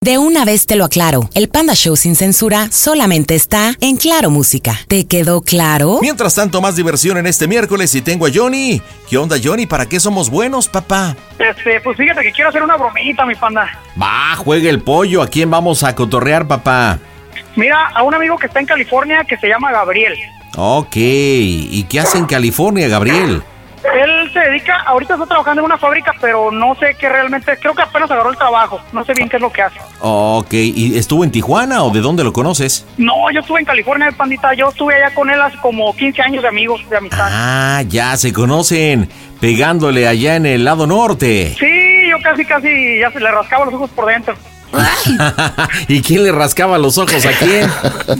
De una vez te lo aclaro, el Panda Show sin censura solamente está en Claro Música. ¿Te quedó claro? Mientras tanto, más diversión en este miércoles y tengo a Johnny. ¿Qué onda, Johnny? ¿Para qué somos buenos, papá? Este, pues fíjate que quiero hacer una bromita, mi panda. Va, juegue el pollo. ¿A quién vamos a cotorrear, papá? Mira, a un amigo que está en California que se llama Gabriel. Ok. ¿Y qué hace en California, Gabriel? Él se dedica, ahorita está trabajando en una fábrica, pero no sé qué realmente, creo que apenas agarró el trabajo, no sé bien qué es lo que hace. Ok. ¿Y estuvo en Tijuana o de dónde lo conoces? No, yo estuve en California, pandita, yo estuve allá con él hace como 15 años de amigos, de amistad. Ah, ya se conocen. Pegándole allá en el lado norte. Sí, yo casi, casi, ya se le rascaba los ojos por dentro. ¿Y quién le rascaba los ojos a quién?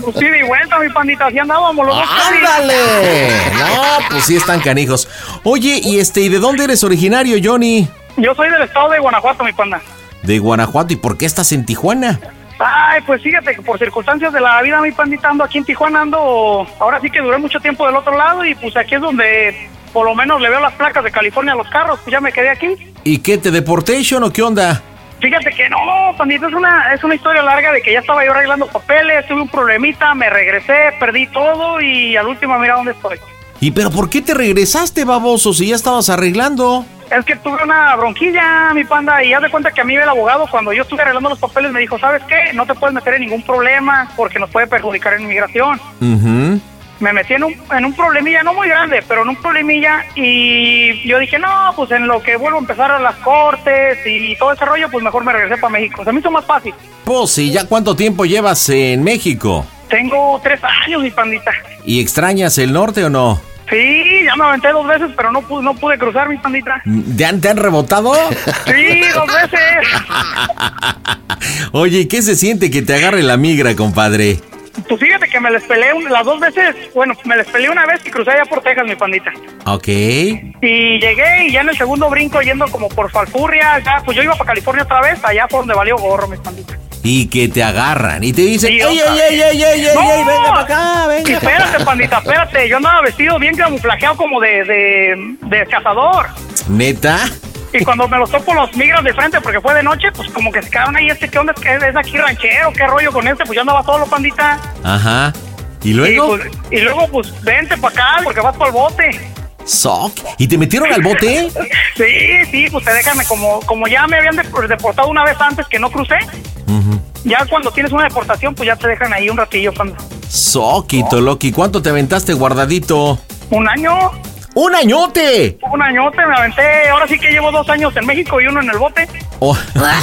Pues sí, de vuelta, mi pandita, así andábamos los dos. ¡Ándale! No, pues sí están canijos. Oye, y este, ¿y de dónde eres originario, Johnny? Yo soy del estado de Guanajuato, mi panda. De Guanajuato. ¿Y por qué estás en Tijuana? Ay, pues fíjate que por circunstancias de la vida, mi pandita, ando aquí en Tijuana, ando, ahora sí que duré mucho tiempo del otro lado y pues aquí es donde por lo menos le veo las placas de California a los carros, pues ya me quedé aquí. ¿Y qué, te deportation o qué onda? Fíjate que no, pandita, es una, es una historia larga de que ya estaba yo arreglando papeles, tuve un problemita, me regresé, perdí todo y al último mira dónde estoy. ¿Y pero por qué te regresaste, baboso, si ya estabas arreglando? Es que tuve una bronquilla, mi panda, y haz de cuenta que a mí el abogado, cuando yo estuve arreglando los papeles, me dijo, ¿sabes qué? No te puedes meter en ningún problema porque nos puede perjudicar en inmigración. Ujú. Me metí en un, en un problemilla, no muy grande, pero en un problemilla, y yo dije, no, pues en lo que vuelvo a empezar a las cortes y todo ese rollo, pues mejor me regresé para México. Se me hizo más fácil. Pues, ¿y ya cuánto tiempo llevas en México? Tengo tres años, mi pandita. ¿Y extrañas el norte o no? Sí, ya me aventé dos veces, pero no pude, no pude cruzar, mi pandita. ¿Te han, te han rebotado? Sí, dos veces. Oye, ¿y ¿qué se siente que te agarre la migra, compadre? Pues fíjate que me les peleé un- las dos veces, bueno, me les peleé una vez y crucé allá por Texas, mi pandita. Ok. Y llegué y ya en el segundo brinco yendo como por Falfurria, ya, pues yo iba para California otra vez, allá por donde valió gorro, mi pandita. Y que te agarran y te dicen, ¡Ey, ey, ey, ey, ey, ey, ¡No! ey, venga para acá, venga! Espérate, pandita, espérate. Yo andaba vestido bien camuflajeado como de, de, de cazador. ¿Neta? Y cuando me los topo los migras de frente, porque fue de noche, pues como que se quedaron ahí, este, ¿qué onda? ¿Qué es aquí ranchero? ¿Qué rollo con este? Pues yo andaba solo, pandita. Ajá. ¿Y luego? Y, pues, y luego, pues, vente para acá, porque vas para el bote. ¿Soc? ¿Y te metieron al bote? Sí, sí, pues te déjame, como, como ya me habían dep- deportado una vez antes que no crucé, ya cuando tienes una deportación, pues ya te dejan ahí un ratillo, cuando Soquito, Loki, ¿cuánto te aventaste guardadito? Un año. ¡Un añote! Un añote me aventé, ahora sí que llevo dos años en México y uno en el bote. Oh,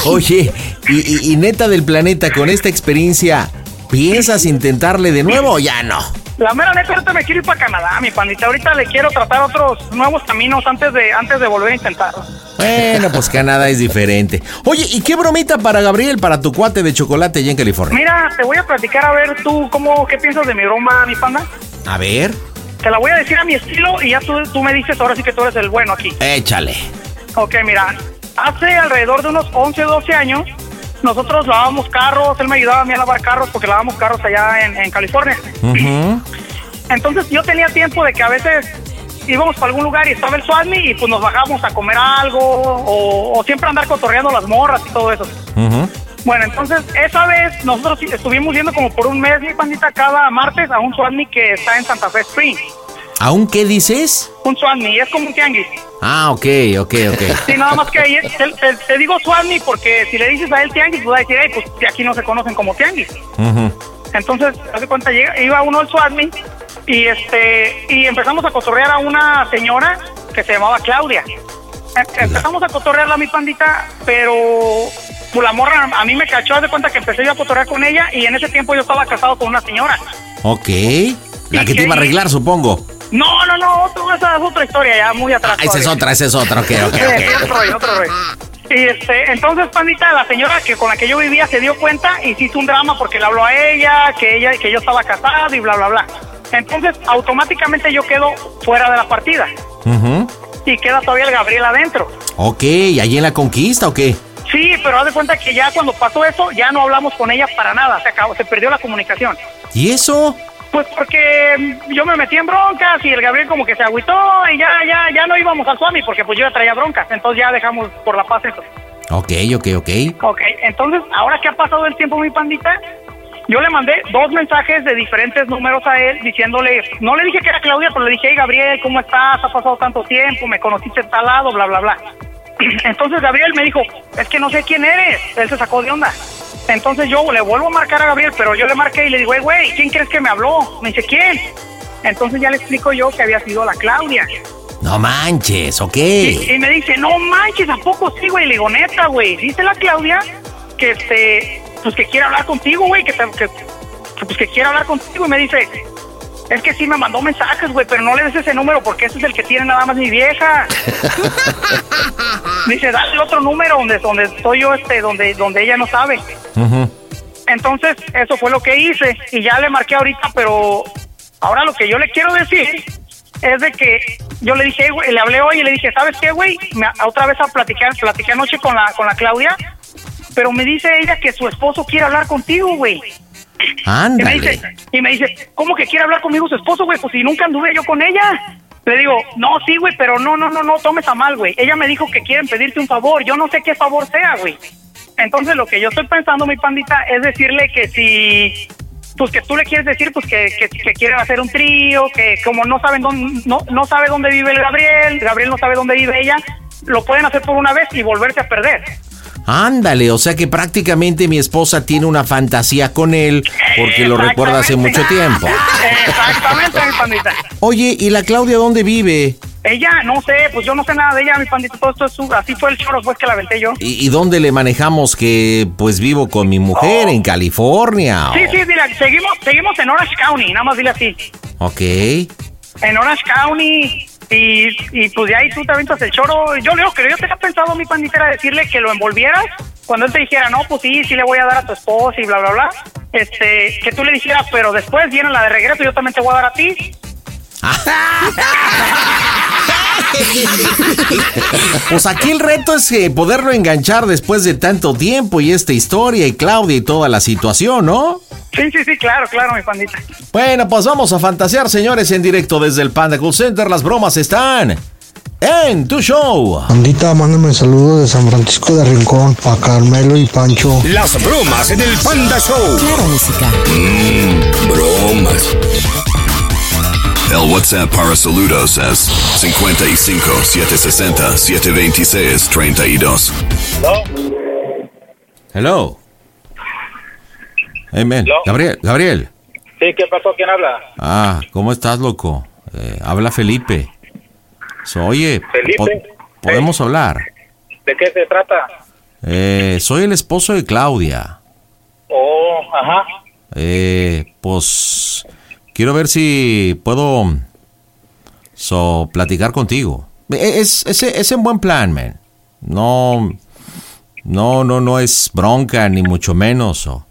oye, y, y- y neta del planeta, con esta experiencia, ¿piensas intentarle de nuevo o ya no? La mera neta, ahorita me quiero ir para Canadá, mi pandita. Ahorita le quiero tratar otros nuevos caminos antes de antes de volver a intentarlo. Bueno, pues Canadá es diferente. Oye, ¿y qué bromita para Gabriel, para tu cuate de chocolate allá en California? Mira, te voy a platicar a ver tú cómo, qué piensas de mi broma, mi panda. A ver, Te la voy a decir a mi estilo y ya tú, tú me dices ahora sí que tú eres el bueno aquí. échale. Ok, mira, hace alrededor de unos 11, 12 años, nosotros lavábamos carros, él me ayudaba a mí a lavar carros porque lavábamos carros allá en, en California. Entonces yo tenía tiempo de que a veces íbamos para algún lugar y estaba el Swami y pues nos bajábamos a comer algo o, o siempre andar cotorreando las morras y todo eso. Bueno, entonces esa vez nosotros estuvimos yendo como por un mes, mi pandita, cada martes a un Swami que está en Santa Fe Spring. ¿Aún qué dices? Un Swami, es como un tianguis. Ah, ok, ok, ok. Sí, nada más que ahí, te, te- te digo Swami porque si le dices a él tianguis, pues va a decir, "Ey, pues aquí no se conocen como tianguis. Ujú. Entonces, hace cuenta, llega, iba uno al SWATMI y este y empezamos a cotorrear a una señora que se llamaba Claudia. Em- Empezamos a cotorrearla a mi pandita, pero pues, la morra a mí me cachó, haz de cuenta que empecé yo a cotorrear con ella y en ese tiempo yo estaba casado con una señora. Ok. La que te iba a arreglar, supongo. No, no, no, otro- esa es otra historia ya muy atrás. Ah, esa es otra, esa es otra, ok, ok, Sí, ok. otro rollo, otro. Y este, entonces, pandita, la señora que con la que yo vivía se dio cuenta y se hizo un drama porque le habló a ella, que ella, que yo estaba casado y bla bla bla. Entonces, automáticamente yo quedo fuera de la partida Ujú. Y queda todavía el Gabriel adentro. Ok, ¿allí en la conquista o qué? Sí, pero haz de cuenta que ya cuando pasó eso, ya no hablamos con ella para nada, se acabó, se perdió la comunicación. ¿Y eso? Pues porque mm, yo me metí en broncas y el Gabriel como que se agüitó y ya, ya, ya no íbamos al Swami porque pues yo ya traía broncas, entonces ya dejamos por la paz eso. Ok, ok, ok. Ok, entonces ahora que ha pasado el tiempo mi pandita, yo le mandé dos mensajes de diferentes números a él diciéndole, no le dije que era Claudia, pero le dije, hey Gabriel, ¿cómo estás? Ha pasado tanto tiempo, me conociste tal lado, bla, bla, bla. Entonces Gabriel me dijo, es que no sé quién eres, él se sacó de onda. Entonces yo le vuelvo a marcar a Gabriel, pero yo le marqué y le digo, "Ey, güey, ¿quién crees que me habló? Me dice, ¿quién? Entonces ya le explico yo que había sido la Claudia. No manches, ok. Y, y me dice, no manches, ¿a poco sí, güey? Le digo, neta, güey, dice la Claudia que este, pues que quiere hablar contigo, güey, que, que, que, pues que quiere hablar contigo. Y me dice, es que sí me mandó mensajes, güey, pero no le des ese número porque ese es el que tiene nada más mi vieja. dice, dale el otro número donde, donde estoy yo, este, donde, donde ella no sabe. Entonces, eso fue lo que hice y ya le marqué ahorita, pero ahora lo que yo le quiero decir es de que yo le dije, güey, le hablé hoy y le dije, ¿sabes qué, güey? Otra vez a platicar, platiqué anoche con la, con la Claudia, pero me dice ella que su esposo quiere hablar contigo, güey. Y me Ándale. dice, y me dice, ¿cómo que quiere hablar conmigo su esposo, güey? Pues si nunca anduve yo con ella. Le digo, no, sí, güey, pero no, no, no, no, tomes a mal, güey. Ella me dijo que quieren pedirte un favor. Yo no sé qué favor sea, güey. Entonces lo que yo estoy pensando, mi pandita, es decirle que si, pues que tú le quieres decir, pues que, que, que quieren hacer un trío, que como no saben dónde, no, no sabe dónde vive el Gabriel, Gabriel no sabe dónde vive ella, lo pueden hacer por una vez y volverse a perder. Ándale, o sea que prácticamente mi esposa tiene una fantasía con él porque lo recuerda hace mucho tiempo. Exactamente, mi pandita. Oye, ¿y la Claudia dónde vive? Ella, no sé, pues yo no sé nada de ella, mi pandita, todo esto es su- así fue el choro, pues que la aventé yo. ¿Y, y dónde le manejamos que pues vivo con mi mujer en California? Sí, sí, dile, seguimos, seguimos en Orange County, nada más dile así. Ok. En Orange County, y, y pues de ahí tú te aventas el choro. Yo leo que yo tenía pensado, mi pandita, era decirle que lo envolvieras. Cuando él te dijera, no, pues sí, sí le voy a dar a tu esposa y bla, bla, bla. Este, que tú le dijeras, pero después viene la de regreso, yo también te voy a dar a ti. Pues aquí el reto es eh, poderlo enganchar después de tanto tiempo y esta historia y Claudia y toda la situación, ¿no? Sí, sí, sí, claro, claro, mi pandita. Bueno, pues vamos a fantasear, señores, en directo desde el Panda Cool Center. Las bromas están en tu show. Andita, mándame saludos de San Francisco de Rincón a Carmelo y Pancho. Las bromas en el Panda Show. Claro, música. Mmm, bromas. El WhatsApp para saludos es 55 760 726 32. Hello. Hey, man. Hello. Gabriel, Gabriel. Sí, ¿qué pasó? ¿Quién habla? Ah, ¿cómo estás, loco? Eh, habla Felipe. So, oye, Felipe. po- podemos hablar. ¿De qué se trata? Eh, soy el esposo de Claudia. Oh, ajá. Eh, pues quiero ver si puedo so, platicar contigo. E- Es, es, es en buen plan, man. No, no, no, no es bronca ni mucho menos. so.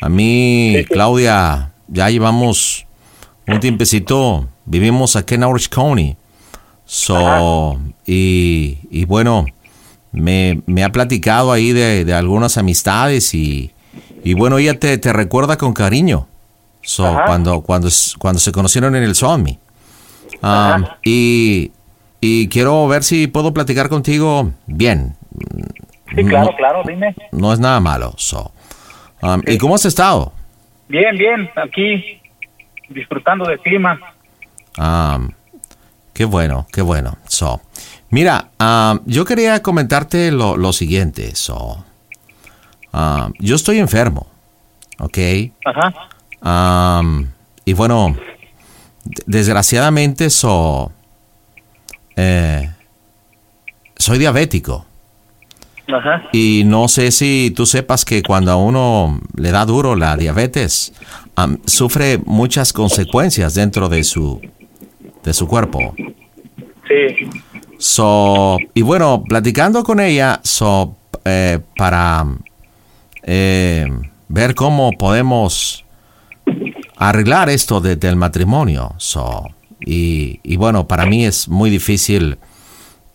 A mí, Claudia, ya llevamos un tiempecito. Vivimos aquí en Orange County. So, y, y bueno, me, me ha platicado ahí de, de algunas amistades y, y bueno, ella te, te recuerda con cariño. So, cuando, cuando, cuando se conocieron en el Swami. Um, y, y quiero ver si puedo platicar contigo bien. Sí, claro, No, claro, dime. no es nada malo. So. Um, ¿Y cómo has estado? Bien, bien, aquí disfrutando del clima. Um, qué bueno, qué bueno. So, mira, um, yo quería comentarte lo, lo siguiente. So, um, yo estoy enfermo, ¿ok? Ajá. Um, y bueno, desgraciadamente so, eh, soy diabético. Ajá. Y no sé si tú sepas que cuando a uno le da duro la diabetes, sufre muchas consecuencias dentro de su, de su cuerpo. Sí. So, y bueno, platicando con ella, so, eh, para eh, ver cómo podemos arreglar esto de- del matrimonio. So, y, y bueno, para mí es muy difícil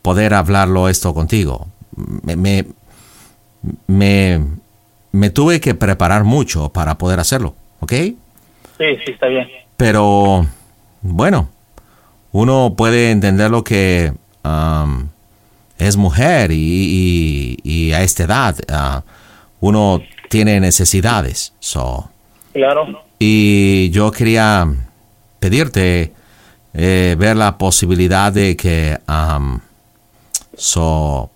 poder hablarlo esto contigo. Me, me, me, me tuve que preparar mucho para poder hacerlo, ¿ok? Sí, sí, está bien. Pero bueno, uno puede entender lo que um, es mujer y, y- y a esta edad ah, uno tiene necesidades. So, Claro. Y yo quería pedirte eh, ver la posibilidad de que um, so,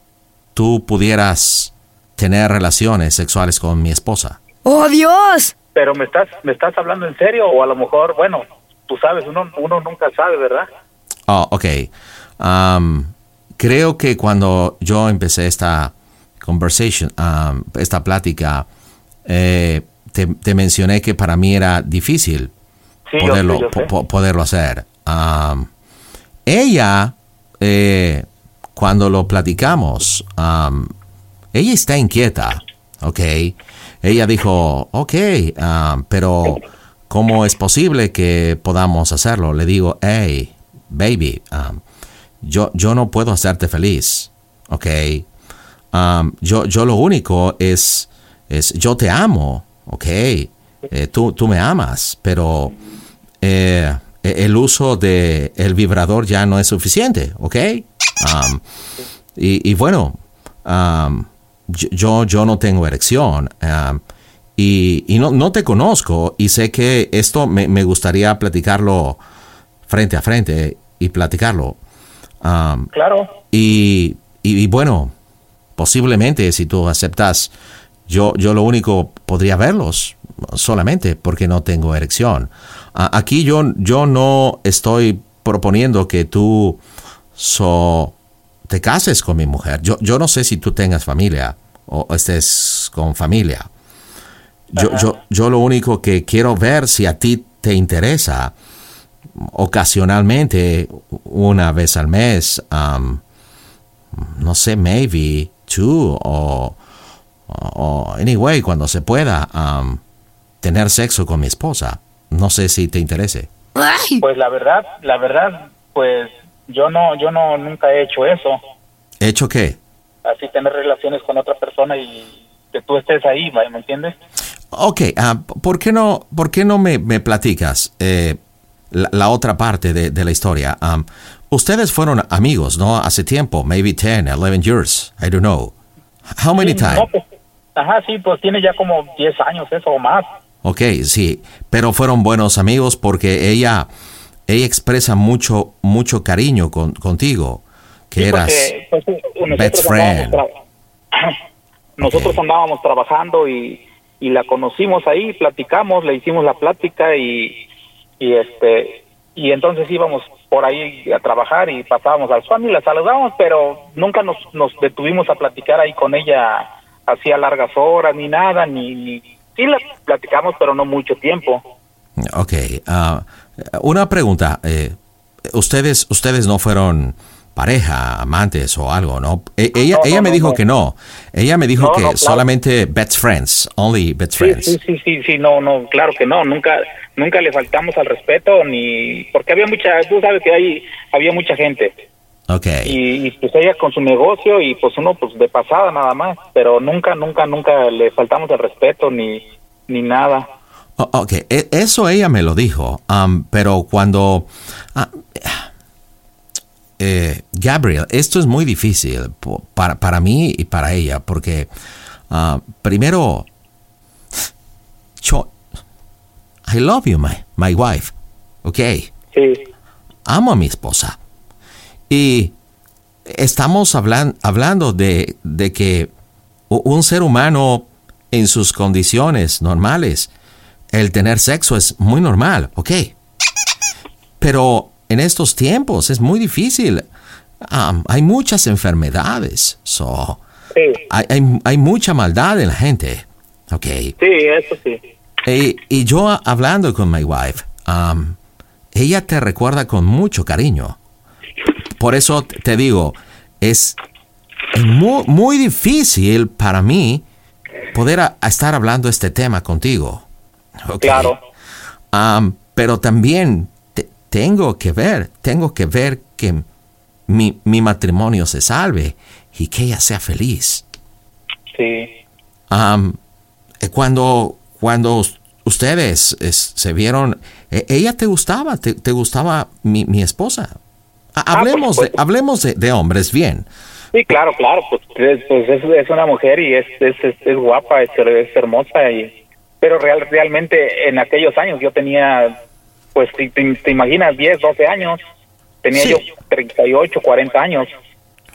tú pudieras tener relaciones sexuales con mi esposa. ¡Oh, Dios! Pero me estás, me estás hablando en serio o a lo mejor, bueno, tú sabes, uno, uno nunca sabe, ¿verdad? Oh, ok. Um, creo que cuando yo empecé esta conversation, um, esta plática, eh, te, te mencioné que para mí era difícil Sí, yo poderlo, sé, yo sé. po- po- poderlo hacer. Um, ella, eh, cuando lo platicamos, um, ella está inquieta, ¿ok? Ella dijo, ok, um, pero ¿cómo es posible que podamos hacerlo? Le digo, hey, baby, um, yo, yo no puedo hacerte feliz, ¿ok? Um, yo, yo lo único es, es, yo te amo, ¿ok? Eh, tú, tú me amas, pero eh, el uso de el vibrador ya no es suficiente, ¿ok? Um, y, y bueno, um, yo- yo, yo no tengo erección um, y, y no, no te conozco y sé que esto me, me gustaría platicarlo frente a frente y platicarlo. Um, Claro. y, y- y bueno, posiblemente si tú aceptas, yo, yo lo único podría verlos solamente porque no tengo erección. Aquí yo, yo no estoy proponiendo que tú so, te cases con mi mujer. Yo, yo no sé si tú tengas familia o estés con familia. Yo, yo, yo lo único que quiero ver si a ti te interesa ocasionalmente, una vez al mes, um, no sé, maybe two o, o anyway, cuando se pueda, um, tener sexo con mi esposa. No sé si te interese. Pues la verdad, la verdad, pues yo no, yo no nunca he hecho eso. ¿Hecho qué? Así tener relaciones con otra persona y que tú estés ahí, ¿me entiendes? Ok, ah, ¿por qué no, por qué no me, me platicas eh, la, la otra parte de, de la historia? Um, ustedes fueron amigos, ¿no? Hace tiempo, maybe 10, 11 years, I don't know. How many Sí, times? no, pues, ajá, sí, pues tiene ya como 10 años eso o más. Ok, sí, pero fueron buenos amigos porque ella, ella expresa mucho, mucho cariño con, contigo, que Sí, eras pues, best friend. Nosotros andábamos trabajando y, y la conocimos ahí, platicamos, le hicimos la plática y, y este y entonces íbamos por ahí a trabajar y pasábamos al Swan y la saludábamos, pero nunca nos, nos detuvimos a platicar ahí con ella hacía largas horas ni nada, ni, ni sí la platicamos, pero no mucho tiempo. Ok, ah, una pregunta. eh, ustedes, ustedes no fueron pareja, amantes o algo, ¿no? E- ella no, ella no, me no, dijo que no. Ella me dijo que claro. solamente best friends, only best Sí, friends. sí, sí, sí, sí, no, no, claro que no, nunca, nunca le faltamos al respeto ni, porque había mucha, tú sabes que ahí había mucha gente Ok. y, y, pues ella con su negocio y pues uno pues de pasada nada más, pero nunca, nunca, nunca le faltamos al respeto ni, ni nada. O- ok, e- eso ella me lo dijo, um, pero cuando... ah, eh, Gabriel, esto es muy difícil para, para mí y para ella, porque ah, primero, yo, I love you, my, my wife, ok. Sí. Amo a mi esposa. Y estamos hablan- hablando de, de que un ser humano en sus condiciones normales, el tener sexo es muy normal, ¿ok? Pero en estos tiempos es muy difícil. Um, hay muchas enfermedades, so, hay, hay- hay mucha maldad en la gente, ¿ok? Sí, eso sí. Y, y yo hablando con mi wife, um, ella te recuerda con mucho cariño. Por eso te digo, es muy, muy difícil para mí poder a- a estar hablando este tema contigo. Claro. Pero también te- tengo que ver, tengo que ver que mi, mi matrimonio se salve y que ella sea feliz. Sí. Eh, cuando, cuando us- ustedes es, se vieron, eh, ella te gustaba, te, te gustaba mi, mi esposa. Ha- hablemos, de, hablemos de, de hombres bien. Sí, claro, claro, pues, es, pues es, es una mujer y es, es, es, guapa, es, hermosa, y, pero real, realmente en aquellos años yo tenía, pues te, te- imaginas, 10, 12 años, tenía Sí. yo 38, 40 años.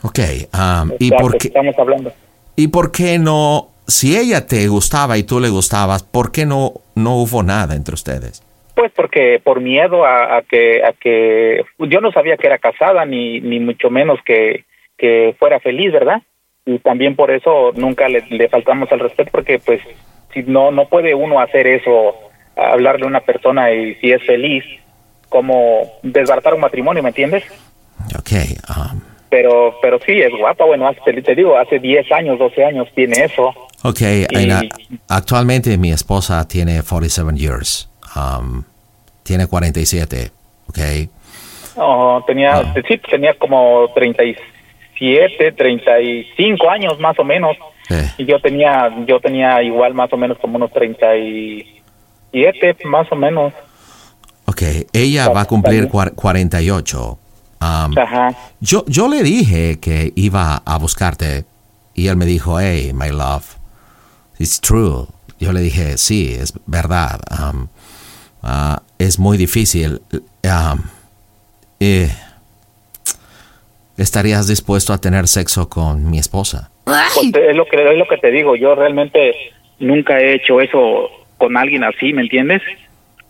Ok, o ¿y, por pues, qué, estamos hablando. ¿y por qué no, si ella te gustaba y tú le gustabas, por qué no, no hubo nada entre ustedes? Pues porque por miedo a, a que a que yo no sabía que era casada ni ni mucho menos que que fuera feliz, ¿verdad? Y también por eso nunca le, le faltamos al respeto porque pues si no no puede uno hacer eso hablarle a una persona y si es feliz como desbaratar un matrimonio, ¿me entiendes? Ok, am, Pero pero sí es guapa, bueno, hace, te digo, hace 10 años, 12 años tiene eso. ok, Aina, actualmente mi esposa tiene 47 years, am, tiene 47, ok. Oh, tenía, sí, tenía como 37, 35 años más o menos. Y yo tenía, yo tenía igual más o menos como unos 37, más o menos. Ok, ella va a cumplir cua- 48. Am, Ajá. yo, yo le dije que iba a buscarte y él me dijo, hey, my love, it's true. Yo le dije, sí, es verdad. Am, ah, es muy difícil. Am, eh, ¿Estarías dispuesto a tener sexo con mi esposa? Pues, es lo que es lo que te digo, yo realmente nunca he hecho eso con alguien así, ¿me entiendes?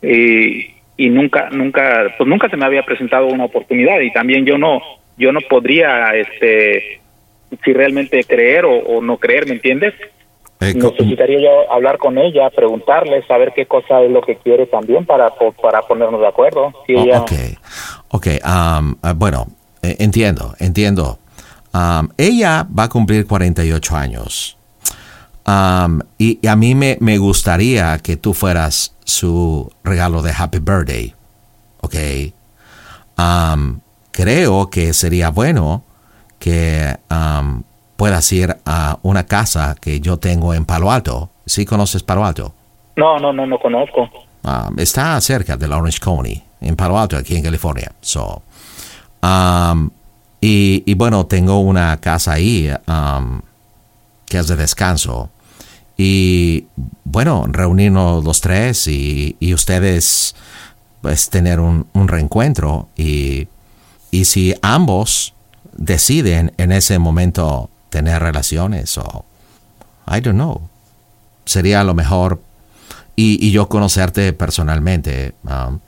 Y, nunca nunca pues nunca se me había presentado una oportunidad y también yo no yo no podría este si realmente creer o no creer, ¿me entiendes? Eh, Necesitaría yo hablar con ella, preguntarle, saber qué cosa es lo que quiere también para para ponernos de acuerdo. Si Oh, ella, ok, ok, am, ah, bueno, eh, entiendo, entiendo. Am, ella va a cumplir 48 años. Am, y, y a mí me, me gustaría que tú fueras su regalo de Happy Birthday. Ok. Am, creo que sería bueno que am, puedas ir a una casa que yo tengo en Palo Alto. ¿Sí conoces Palo Alto? No, no, no, no conozco. Um, está cerca de la Orange County, en Palo Alto, aquí en California. So, um, y, y bueno, tengo una casa ahí um, que es de descanso. Y bueno, reunirnos los tres y, y ustedes pues tener un, un reencuentro. Y, y si ambos deciden en ese momento tener relaciones o I don't know, sería lo mejor y, y yo conocerte personalmente. um,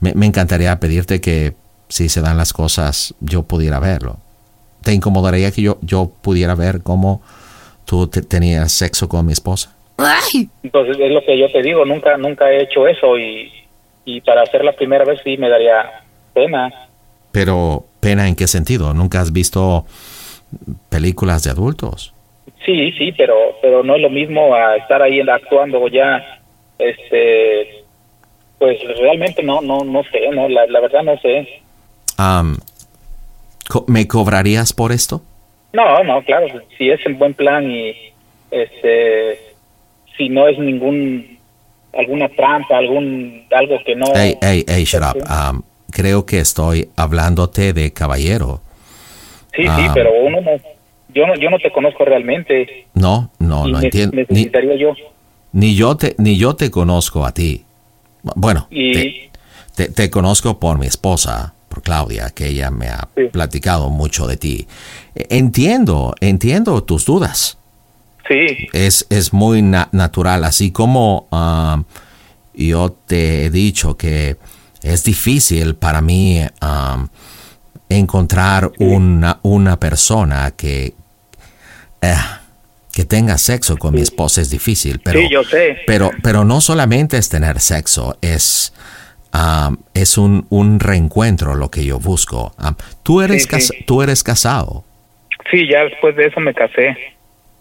me, me encantaría pedirte que si se dan las cosas yo pudiera verlo. ¿Te incomodaría que yo, yo pudiera ver cómo tú te- tenías sexo con mi esposa? Entonces es lo que yo te digo, nunca nunca he hecho eso y, y para hacer la primera vez sí me daría pena. Pero, ¿pena en qué sentido? ¿Nunca has visto películas de adultos? Sí, sí, pero pero no es lo mismo a estar ahí actuando ya este pues realmente no no no sé, no la, la verdad no sé. Um, ¿Me cobrarías por esto? No, no, claro, si es el buen plan y este si no es ningún alguna trampa, algún algo que no Hey, hey, hey, shut up. Um, creo que estoy hablándote de caballero. Sí, sí, Ah. pero uno no yo no yo no te conozco realmente. No, no, y no entiendo. Ni, Necesitaría yo ni yo te, ni yo te conozco a ti. Bueno, y te, te- te conozco por mi esposa, por Claudia, que ella me ha platicado mucho de ti. E- Entiendo, entiendo tus dudas. sí, Es, es muy na- natural, así como um, yo te he dicho que es difícil para mí um, encontrar una, una persona que, eh, que tenga sexo con mi esposa es difícil, pero, sí, yo sé. pero, pero no solamente es tener sexo, es um, es un, un reencuentro lo que yo busco. Um, ¿tú, eres Sí, cas- sí. ¿Tú eres casado? Sí, ya después de eso me casé.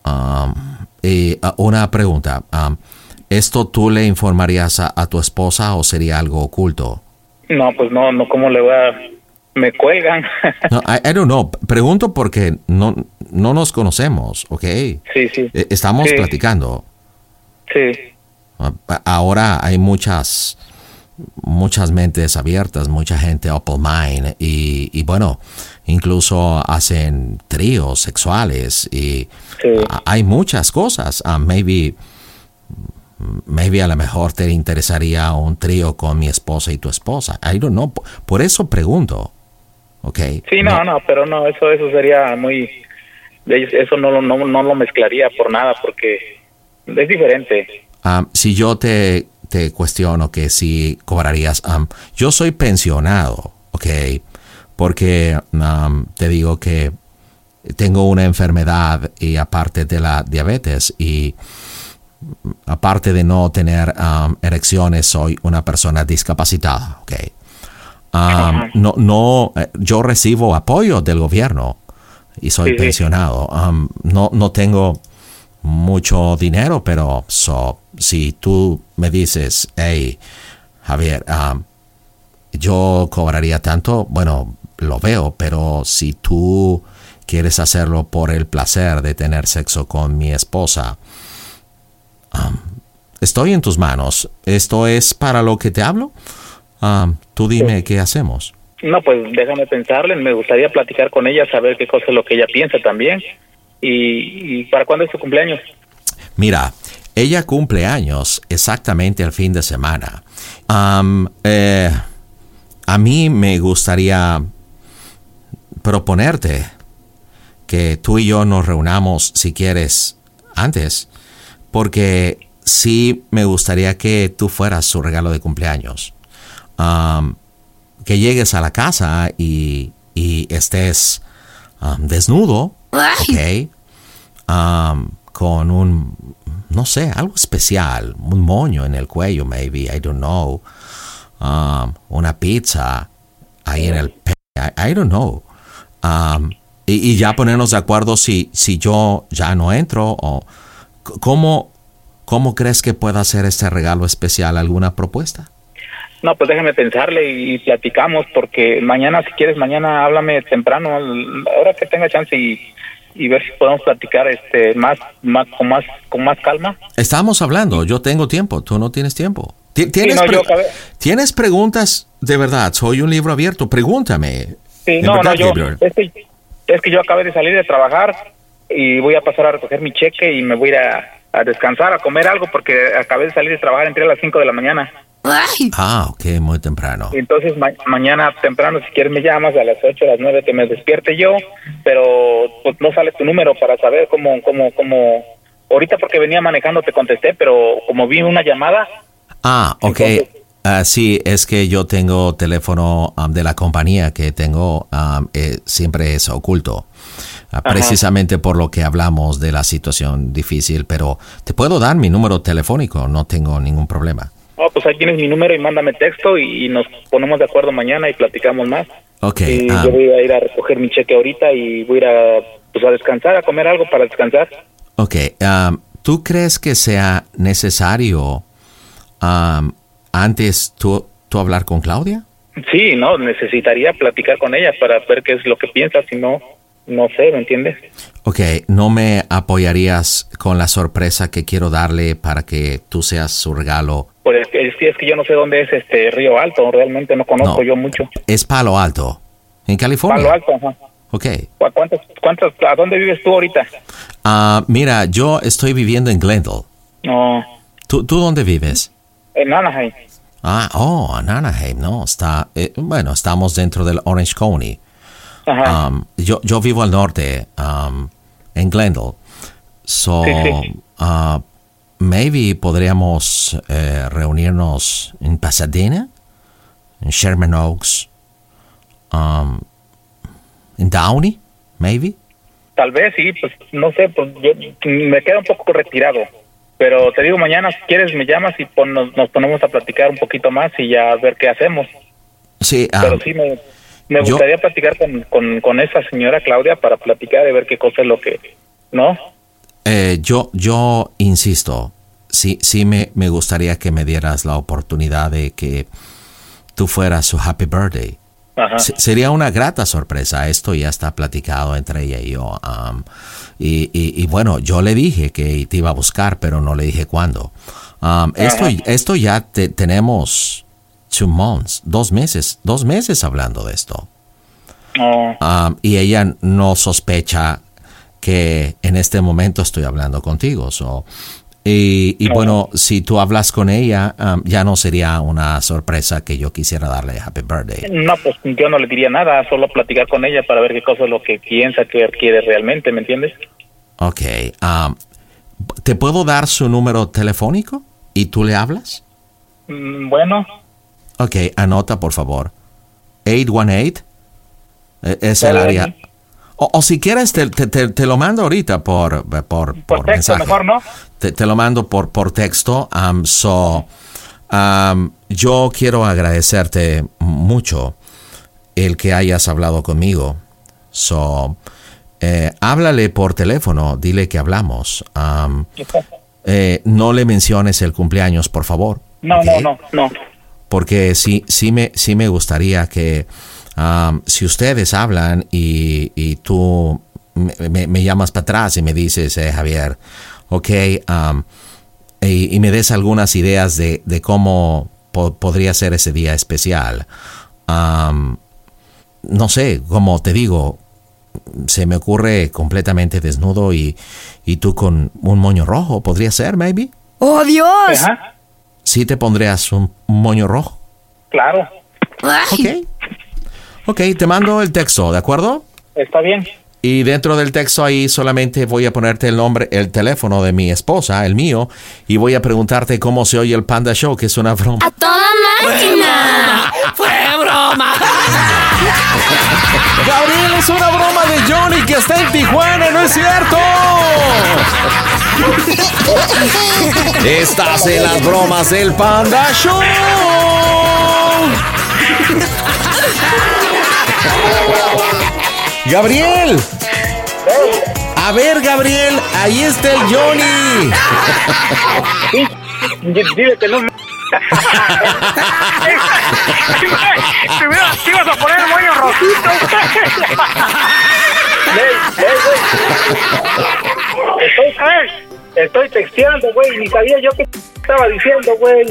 Um, y uh, una pregunta. ¿Esto tú le informarías a, a tu esposa o sería algo oculto? No, pues no, no, ¿cómo le voy a...? Me cuelgan. No, I, I don't know. Pregunto porque no, no nos conocemos, ¿ok? sí, sí. Eh, Estamos Sí. platicando. Sí, Ah, Ahora hay muchas muchas mentes abiertas, mucha gente open mind y, y bueno, incluso hacen tríos sexuales y hay muchas cosas. Ah, maybe maybe a lo mejor te interesaría un trío con mi esposa y tu esposa. I don't know. Por eso pregunto. ¿Ok? sí, no, no, pero no, eso eso sería muy... Eso no, lo- no, no lo mezclaría por nada porque es diferente. Um, si yo te, te cuestiono que si cobrarías, um, yo soy pensionado, ¿ok? Porque um, te digo que tengo una enfermedad y aparte de la diabetes y aparte de no tener um, erecciones soy una persona discapacitada, ¿ok? Um, no, no, eh, yo recibo apoyo del gobierno y soy Sí, pensionado. Um, no, no tengo mucho dinero, pero so, si tú me dices, hey, Javier, um, yo cobraría tanto, bueno, lo veo, pero si tú quieres hacerlo por el placer de tener sexo con mi esposa, estoy en tus manos. ¿Esto es para lo que te hablo? Um, tú dime qué hacemos. No, pues déjame pensarle, me gustaría platicar con ella, saber qué cosa es lo que ella piensa también. ¿Y, y para cuándo es su cumpleaños? Mira, ella cumple años exactamente el fin de semana. Am, eh, a mí me gustaría proponerte que tú y yo nos reunamos, si quieres, antes, porque sí me gustaría que tú fueras su regalo de cumpleaños. Am, que llegues a la casa y, y estés am, desnudo, ¿ok? um, con un, no sé, algo especial, un moño en el cuello, maybe, I don't know, um, una pizza ahí en el pe I, I don't know. Um, y, y ya ponernos de acuerdo si, si yo ya no entro o cómo, cómo crees que pueda ser este regalo especial, alguna propuesta. No, pues déjame pensarle y platicamos, porque mañana, si quieres, mañana háblame temprano, ahora que tenga chance y, y ver si podemos platicar este más, más con más con más calma. Estamos hablando, yo tengo tiempo, tú no tienes tiempo. Ti- ¿Tienes, no, pre- yo acabé- ¿Tienes preguntas de verdad? Soy un libro abierto, pregúntame. Sí, no, verdad, no, yo, es que, es que yo acabé de salir de trabajar y voy a pasar a recoger mi cheque y me voy a ir a, descansar, a comer algo, porque acabé de salir de trabajar, entré a las 5 de la mañana. Ah, ok, muy temprano. Entonces ma- mañana temprano, si quieres, me llamas a las 8, a las 9 que me despierte yo, pero pues, no sale tu número para saber cómo, cómo, cómo. Ahorita porque venía manejando te contesté, pero como vi una llamada, Ah, ok. Ah, sí, es que yo tengo teléfono um, de la compañía que tengo, um, eh, siempre es oculto. Ah, Ajá. precisamente por lo que hablamos de la situación difícil, pero te puedo dar mi número telefónico, no tengo ningún problema. oh, pues ahí tienes mi número y mándame texto y, y nos ponemos de acuerdo mañana y platicamos más. Ok, y ah, yo voy a ir a recoger mi cheque ahorita y voy a ir a, pues, a descansar, a comer algo para descansar. ok. um, ¿Tú crees que sea necesario um, antes tú, tú hablar con Claudia? Sí, no, necesitaría platicar con ella para ver qué es lo que piensa, si no, no sé, ¿me entiendes? Ok, ¿no me apoyarías con la sorpresa que quiero darle para que tú seas su regalo? Pues es que, es que- yo no sé dónde es este Río Alto, realmente no conozco No. yo mucho. Es Palo Alto, en California. Palo Alto, ajá. Ok. ¿Cu- ¿Cuántos, cuántos, ¿A dónde vives tú ahorita? Ah, mira, yo estoy viviendo en Glendale. No, ¿Tú, ¿Tú dónde vives? en Anaheim. Ah, oh, en Anaheim, no, está, eh, bueno, estamos dentro del Orange County. Ajá. Um, yo, yo vivo al norte, um, en Glendale. So, Sí, sí. ah, maybe podríamos eh, reunirnos en Pasadena, en Sherman Oaks, um, en Downey, maybe. Tal vez sí, pues no sé, pues yo me queda un poco retirado. Pero te digo, mañana si quieres me llamas y pon- nos, nos ponemos a platicar un poquito más y ya a ver qué hacemos. Sí, Pero sí me, me yo- gustaría platicar con, con, con esa señora Claudia para platicar y ver qué cosa es lo que... ¿No? eh, yo, yo insisto, sí, sí me, me gustaría que me dieras la oportunidad de que tú fueras su happy birthday. Ajá. Se- Sería una grata sorpresa. Esto ya está platicado entre ella y yo. um, y, y- y bueno, yo le dije que te iba a buscar, pero no le dije cuándo. Um, esto, esto ya te- tenemos two months, dos meses, dos meses hablando de esto. No. Um, y ella no sospecha que en este momento estoy hablando contigo. so, y, y bueno, si tú hablas con ella, um, ya no sería una sorpresa que yo quisiera darle happy birthday. No, pues yo no le diría nada, solo platicar con ella para ver qué cosa es lo que piensa, que quiere realmente, ¿me entiendes? Ok. um, ¿Te puedo dar su número telefónico y tú le hablas? Mm, Bueno, Ok, anota por favor. 818 eh, es el área. O, o si quieres, te, te- te- te lo mando ahorita por, por, por por texto mensaje. mejor, ¿no? Te, te lo mando por, por texto. Um, so, um, yo quiero agradecerte mucho el que hayas hablado conmigo. So, eh, háblale por teléfono, dile que hablamos. Um, eh, no le menciones el cumpleaños, por favor. No, no, no, no. Porque sí, sí, me, sí me gustaría que um, si ustedes hablan y, y tú me, me- me llamas para atrás y me dices, eh, Javier, ok, um, y, y me des algunas ideas de, de cómo po- podría ser ese día especial. Um, no sé, como te digo, se me ocurre completamente desnudo y, y tú con un moño rojo, podría ser, maybe. ¡Oh, Dios! Sí te pondrías un moño rojo. Claro, Ok. Ok, te mando el texto, ¿de acuerdo? está bien. Y dentro del texto ahí solamente voy a ponerte el nombre, el teléfono de mi esposa, el mío, y voy a preguntarte cómo se oye el Panda Show, que es una broma. ¡A toda máquina! ¡Fue broma! Gabriel, es una broma de Johnny que está en Tijuana, ¿no es cierto? Estás en las bromas del Panda Show. Gabriel. A ver, Gabriel, ahí está el Johnny. Dile que no. Te ibas a poner el moño rojito. Estoy, ey, estoy texteando, güey. Ni sabía yo qué estaba diciendo, güey.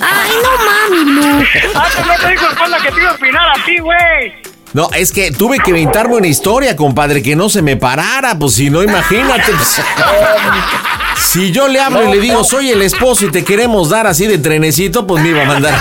¡Ay, no mami, no! Antes no te dijo el panda que te iba a opinar a ti, güey. No, es que tuve que inventarme una historia, compadre, que no se me parara, pues si no, imagínate. pues. si yo le hablo y le digo, soy el esposo y te queremos dar así de trenecito, pues me iba a mandar.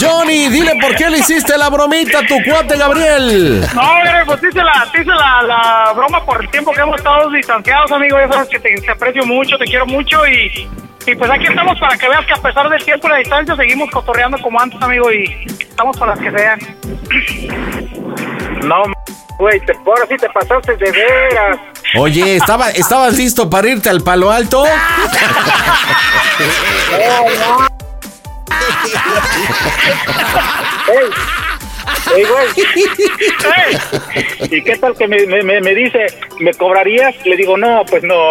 Johnny, dile por qué le hiciste la bromita a tu cuate Gabriel. No, pues hice, la, hice la, broma por el tiempo que hemos estado distanciados, amigo. Ya sabes que te aprecio mucho, te quiero mucho y, y pues aquí estamos para que veas que a pesar del tiempo y la distancia seguimos cotorreando como antes, amigo, y estamos para que sean. No, güey, te, ahora sí te pasaste de veras. Oye, ¿estaba, ¿estabas listo para irte al palo alto? Ey, güey. Ey. ¿Y qué tal que me, me, me- me dice, ¿me cobrarías? Le digo, no, pues no.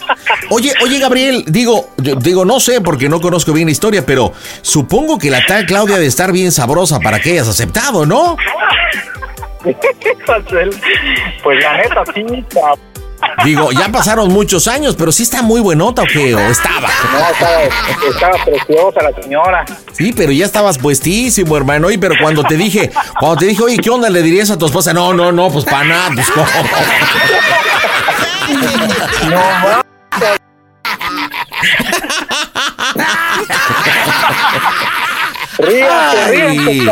Oye, oye, Gabriel, digo, yo- digo, no sé porque no conozco bien la historia, pero supongo que la tal Claudia de estar bien sabrosa para que hayas aceptado, ¿no? pues la neta, sí. Digo, ya pasaron muchos años, pero sí está muy buenota o qué, o estaba. No, estaba, estaba preciosa la señora. Sí, pero ya estabas puestísimo, hermano. Oye, pero cuando te dije, cuando te dije, oye, ¿qué onda le dirías a tu esposa? No, no, no, pues para nada, pues. No, Ríase, ríase, Ay.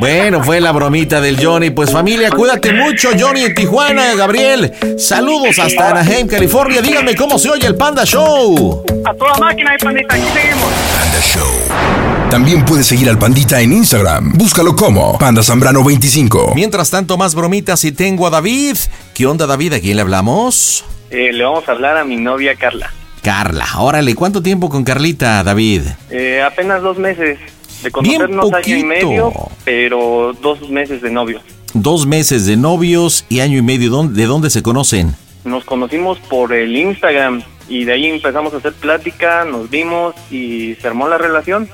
Bueno, fue la bromita del Johnny. Pues familia, cuídate mucho, Johnny en Tijuana, Gabriel. Saludos hasta Anaheim, California. Díganme cómo se oye el Panda Show. A toda máquina, y pandita, aquí seguimos. Panda Show. También puedes seguir al Pandita en Instagram. Búscalo como Panda Zambrano 25. Mientras tanto, más bromitas y tengo a David. ¿Qué onda, David? ¿A quién le hablamos? Eh, le vamos a hablar a mi novia Carla. Carla. Órale, ¿cuánto tiempo con Carlita, David? Eh, apenas dos meses de Bien conocernos año y medio, pero dos meses de novio. Dos meses de novios y año y medio. ¿Dónde- ¿De dónde se conocen? Nos conocimos por el Instagram y de ahí empezamos a hacer plática, nos vimos y se armó la relación.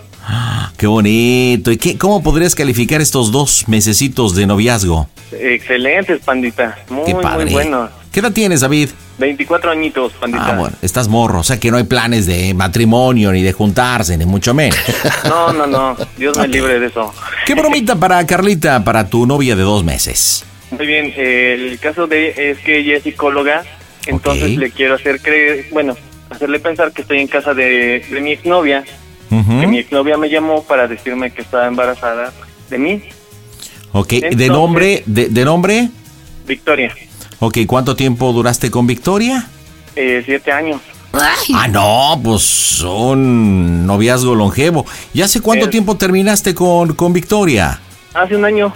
Qué bonito. ¿Y qué, cómo podrías calificar estos dos mesecitos de noviazgo? Excelentes, pandita. Muy, Qué padre. muy bueno. ¿Qué edad tienes, David? 24 añitos, pandita. Ah, bueno, estás morro, o sea que no hay planes de matrimonio, ni de juntarse, ni mucho menos. No, no, no. Dios me libre de eso. ¿Qué bromita para Carlita, para tu novia de dos meses? Muy bien, el caso de es que ella es psicóloga, entonces Ok. le quiero hacer creer, bueno, hacerle pensar que estoy en casa de, de mi exnovia, Ujú. que mi exnovia me llamó para decirme que estaba embarazada de mí, Ok, ¿de Entonces- nombre? De, de nombre? Victoria, Ok, ¿cuánto tiempo duraste con Victoria? eh, siete años. Ah, no, pues un noviazgo longevo. ¿Y hace cuánto Es- tiempo terminaste con, con Victoria? Hace un año,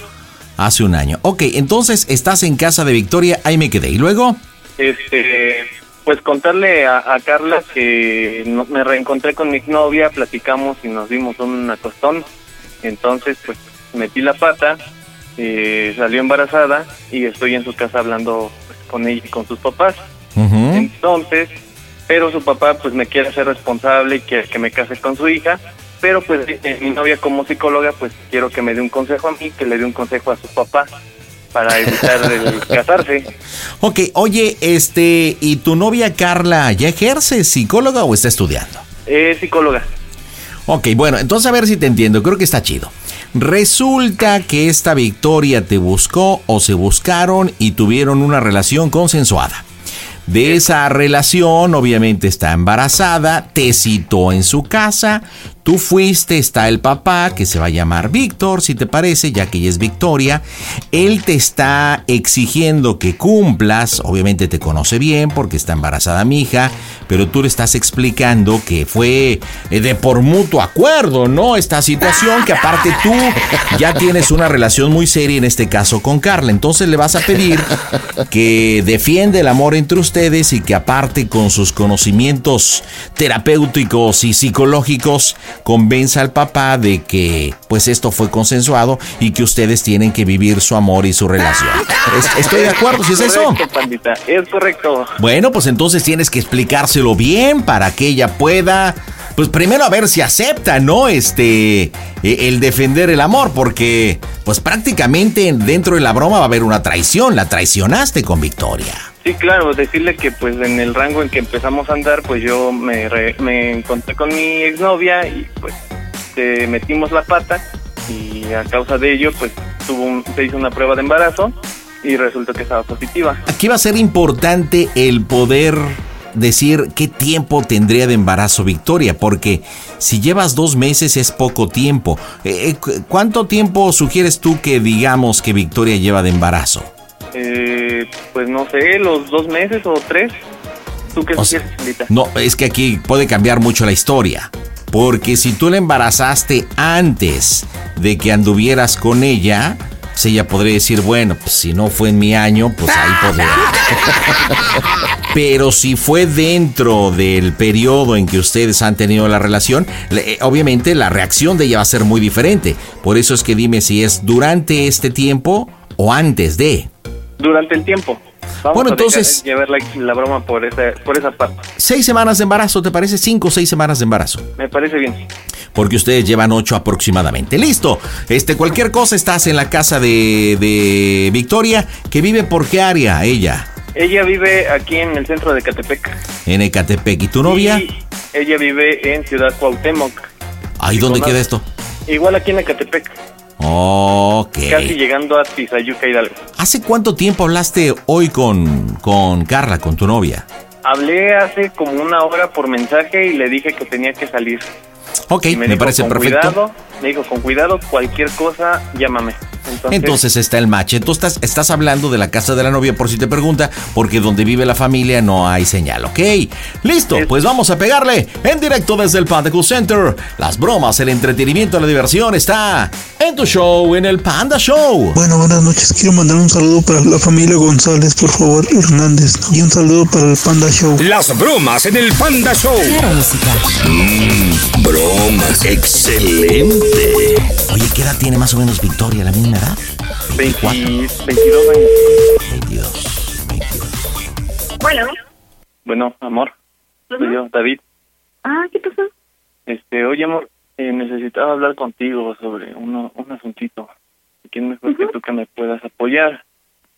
Hace un año. Ok, entonces estás en casa de Victoria, ahí me quedé. ¿Y luego? este, pues contarle a, a Carla que no- me reencontré con mi exnovia, platicamos y nos dimos un acostón, entonces pues metí la pata, eh, salió embarazada y estoy en su casa hablando pues, con ella y con sus papás. Entonces, pero su papá pues me quiere hacer responsable y quiere que me case con su hija, pero pues eh, mi novia como psicóloga pues quiero que me dé un consejo a mí, que le dé un consejo a su papá para evitar el casarse. Ok, oye, este, ¿y tu novia Carla ya ejerce psicóloga o está estudiando? Es psicóloga. Ok, bueno, entonces a ver si te entiendo, creo que está chido. Resulta que esta Victoria te buscó o se buscaron y tuvieron una relación consensuada. De esa relación, obviamente está embarazada, te citó en su casa, tú fuiste, está el papá, que se va a llamar Víctor, si te parece, ya que ella es Victoria. Él te está exigiendo que cumplas, obviamente te conoce bien porque está embarazada mi hija, pero tú le estás explicando que fue eh, de por mutuo acuerdo, ¿no? Esta situación, que aparte tú ya tienes una relación muy seria en este caso con Carla. Entonces le vas a pedir que defiende el amor entre ustedes y que aparte con sus conocimientos terapéuticos y psicológicos convenza al papá de que pues esto fue consensuado y que ustedes tienen que vivir su amor y su relación. Es- estoy de acuerdo, si es eso. Pandita, es correcto. Bueno, pues entonces tienes que explicárselo bien para que ella pueda, pues primero a ver si acepta, ¿no? Este, eh, el defender el amor, porque pues prácticamente dentro de la broma va a haber una traición, la traicionaste con Victoria. Sí, claro, decirle que pues en el rango en que empezamos a andar, pues yo me, re- me encontré con mi exnovia y pues eh, metimos la pata y a causa de ello pues tuvo un- se hizo una prueba de embarazo y resultó que estaba positiva. Aquí va a ser importante el poder decir qué tiempo tendría de embarazo Victoria, porque si llevas dos meses es poco tiempo. Eh, eh, cu- ¿Cuánto tiempo sugieres tú que digamos que Victoria lleva de embarazo? Eh, pues no sé, los dos meses o tres. ¿Tú qué O sea? No, es que aquí puede cambiar mucho la historia. Porque si tú la embarazaste antes de que anduvieras con ella, pues ella podría decir, bueno, pues si no fue en mi año, pues ahí podría. Pero si fue dentro del periodo en que ustedes han tenido la relación, le- eh, obviamente la reacción de ella va a ser muy diferente. Por eso es que dime si es durante este tiempo o antes de. Durante el tiempo. Vamos Bueno, a entonces- llevar la, la broma por esa, por esa parte. Seis semanas de embarazo, ¿te parece? Cinco o seis semanas de embarazo. Me parece bien. porque ustedes llevan ocho aproximadamente. Listo. Este, cualquier cosa estás en la casa de, de Victoria, que vive por qué área ella, Ella vive aquí en el centro de Catepec. en Ecatepec. ¿Y tu novia? Y ella vive en Ciudad Cuauhtémoc. Ahí dónde queda esto. Igual aquí en Ecatepec. Ok. Casi llegando a Tizayuca Hidalgo. ¿Hace cuánto tiempo hablaste hoy con, con Carla, con tu novia? Hablé hace como una hora por mensaje y le dije que tenía que salir. Ok, me, dijo, parece "Con perfecto. Cuidado, me dijo, con cuidado, cualquier cosa, llámame. Entonces, está el match. Entonces estás, estás hablando de la casa de la novia por si te pregunta, porque donde vive la familia no hay señal, ¿ok? Listo, pues vamos a pegarle en directo desde el Panda Cool Center. Las bromas, el entretenimiento, la diversión está en tu show, en el Panda Show. Bueno, buenas noches. Quiero mandar un saludo para la familia González, por favor, Hernández. Y un saludo para el Panda Show. Las bromas en el Panda Show. Mmm, bromas. Excelente. Oye, ¿qué edad tiene más o menos Victoria? ¿La misma edad? 22 años. 22, 22. Bueno. Bueno, amor. Soy yo, David. Ah, ¿qué pasó? Este, oye, amor, eh, necesitaba hablar contigo sobre uno, un asuntito. ¿Quién mejor que tú que me puedas apoyar?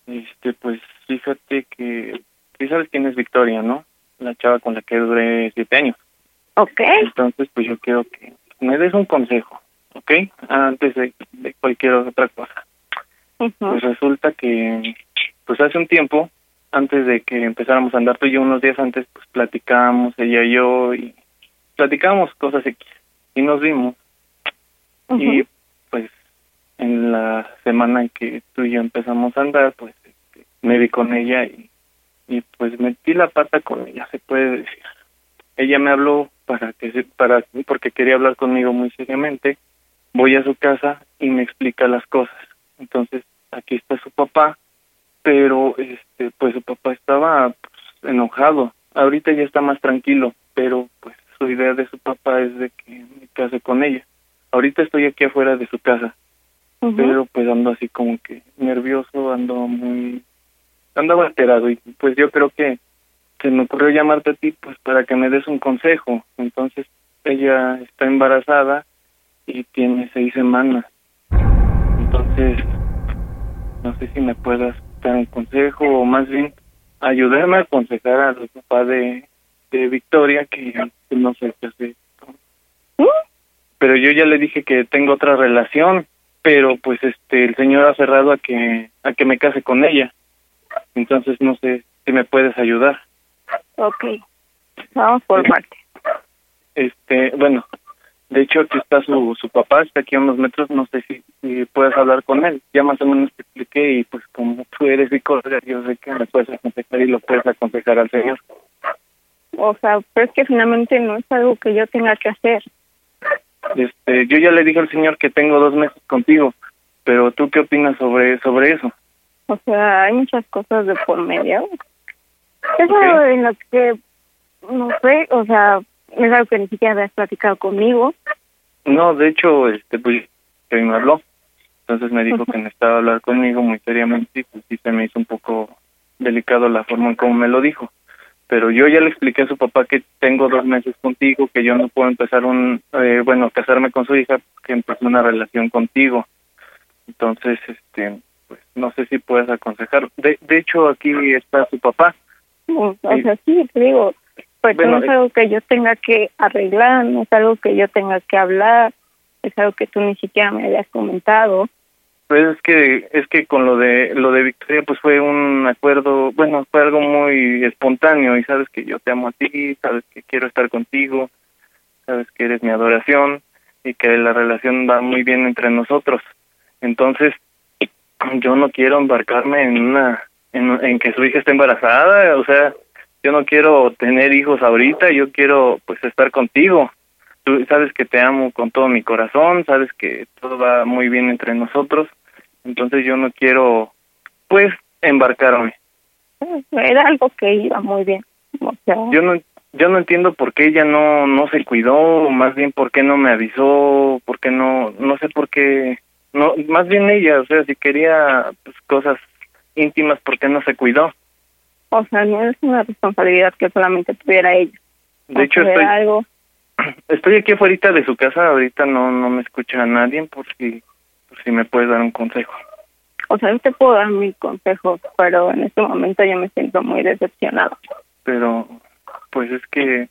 Este, pues fíjate que... Sí sabes quién es Victoria, ¿no? La chava con la que duré siete años. Ok. Entonces, pues yo quiero que me des un consejo, ¿ok? Antes de, de cualquier otra cosa. Pues resulta que, pues hace un tiempo, antes de que empezáramos a andar tú y yo, unos días antes, pues platicábamos, ella y yo, y platicábamos cosas X, y nos vimos. Y pues en la semana en que tú y yo empezamos a andar, pues este, me vi con ella y, y pues metí la pata con ella, se puede decir. Ella me habló para que para porque quería hablar conmigo muy seriamente. Voy a su casa y me explica las cosas. Entonces, aquí está su papá, pero este pues su papá estaba pues, enojado. Ahorita ya está más tranquilo, pero pues su idea de su papá es de que me case con ella. Ahorita estoy aquí afuera de su casa, pero pues ando así como que nervioso, ando muy andaba alterado y pues yo creo que se me ocurrió llamarte a ti pues para que me des un consejo. Entonces, ella está embarazada y tiene seis semanas. Entonces, no sé si me puedas dar un consejo o más bien ayudarme a aconsejar al papá de, de Victoria que que no sé qué hacer. Pero yo ya le dije que tengo otra relación, pero pues este el señor ha cerrado a que a que me case con ella. Entonces no sé si me puedes ayudar. Ok. Vamos por parte. Este, bueno, de hecho aquí está su, su papá, está aquí a unos metros, no sé si, si puedes hablar con él. Ya más o menos te expliqué y pues como tú eres psicóloga, yo sé que me puedes aconsejar y lo puedes aconsejar al señor. O sea, pero es que finalmente no es algo que yo tenga que hacer. Este, yo ya le dije al señor que tengo dos meses contigo, pero tú qué opinas sobre sobre eso? O sea, hay muchas cosas de por medio. Eso en lo que, no sé, o sea, es algo que ni siquiera habías platicado conmigo. No, de hecho, este, pues, que me habló. Entonces me dijo que necesitaba hablar conmigo muy seriamente y pues sí se me hizo un poco delicado la forma en cómo me lo dijo. Pero yo ya le expliqué a su papá que tengo dos meses contigo, que yo no puedo empezar un, eh, bueno, casarme con su hija, que empezó una relación contigo. Entonces, este, pues no sé si puedes aconsejar. De, de hecho, aquí está su papá. O sea, sí, te digo, pues Bueno, no es eh, algo que yo tenga que arreglar, no es algo que yo tenga que hablar, es algo que tú ni siquiera me habías comentado. Pues es que es que con lo de lo de Victoria pues fue un acuerdo, bueno, fue algo muy espontáneo y sabes que yo te amo a ti, sabes que quiero estar contigo, sabes que eres mi adoración y que la relación va muy bien entre nosotros. Entonces, yo no quiero embarcarme en una en, en que su hija esté embarazada, o sea, yo no quiero tener hijos ahorita, yo quiero pues estar contigo. Tú sabes que te amo con todo mi corazón, sabes que todo va muy bien entre nosotros, entonces yo no quiero pues embarcarme. Era algo que iba muy bien. O sea, Yo no yo no entiendo por qué ella no no se cuidó, o más bien por qué no me avisó, por qué no no sé por qué no más bien ella, o sea, si quería pues, cosas íntimas, ¿por qué no se cuidó? O sea, no es una responsabilidad que solamente tuviera ella. De hecho estoy algo, estoy aquí afuera de su casa, ahorita no no me escucha a nadie por si por si me puedes dar un consejo. o sea, yo te puedo dar mil consejos, pero en este momento yo me siento muy decepcionada. pero pues es que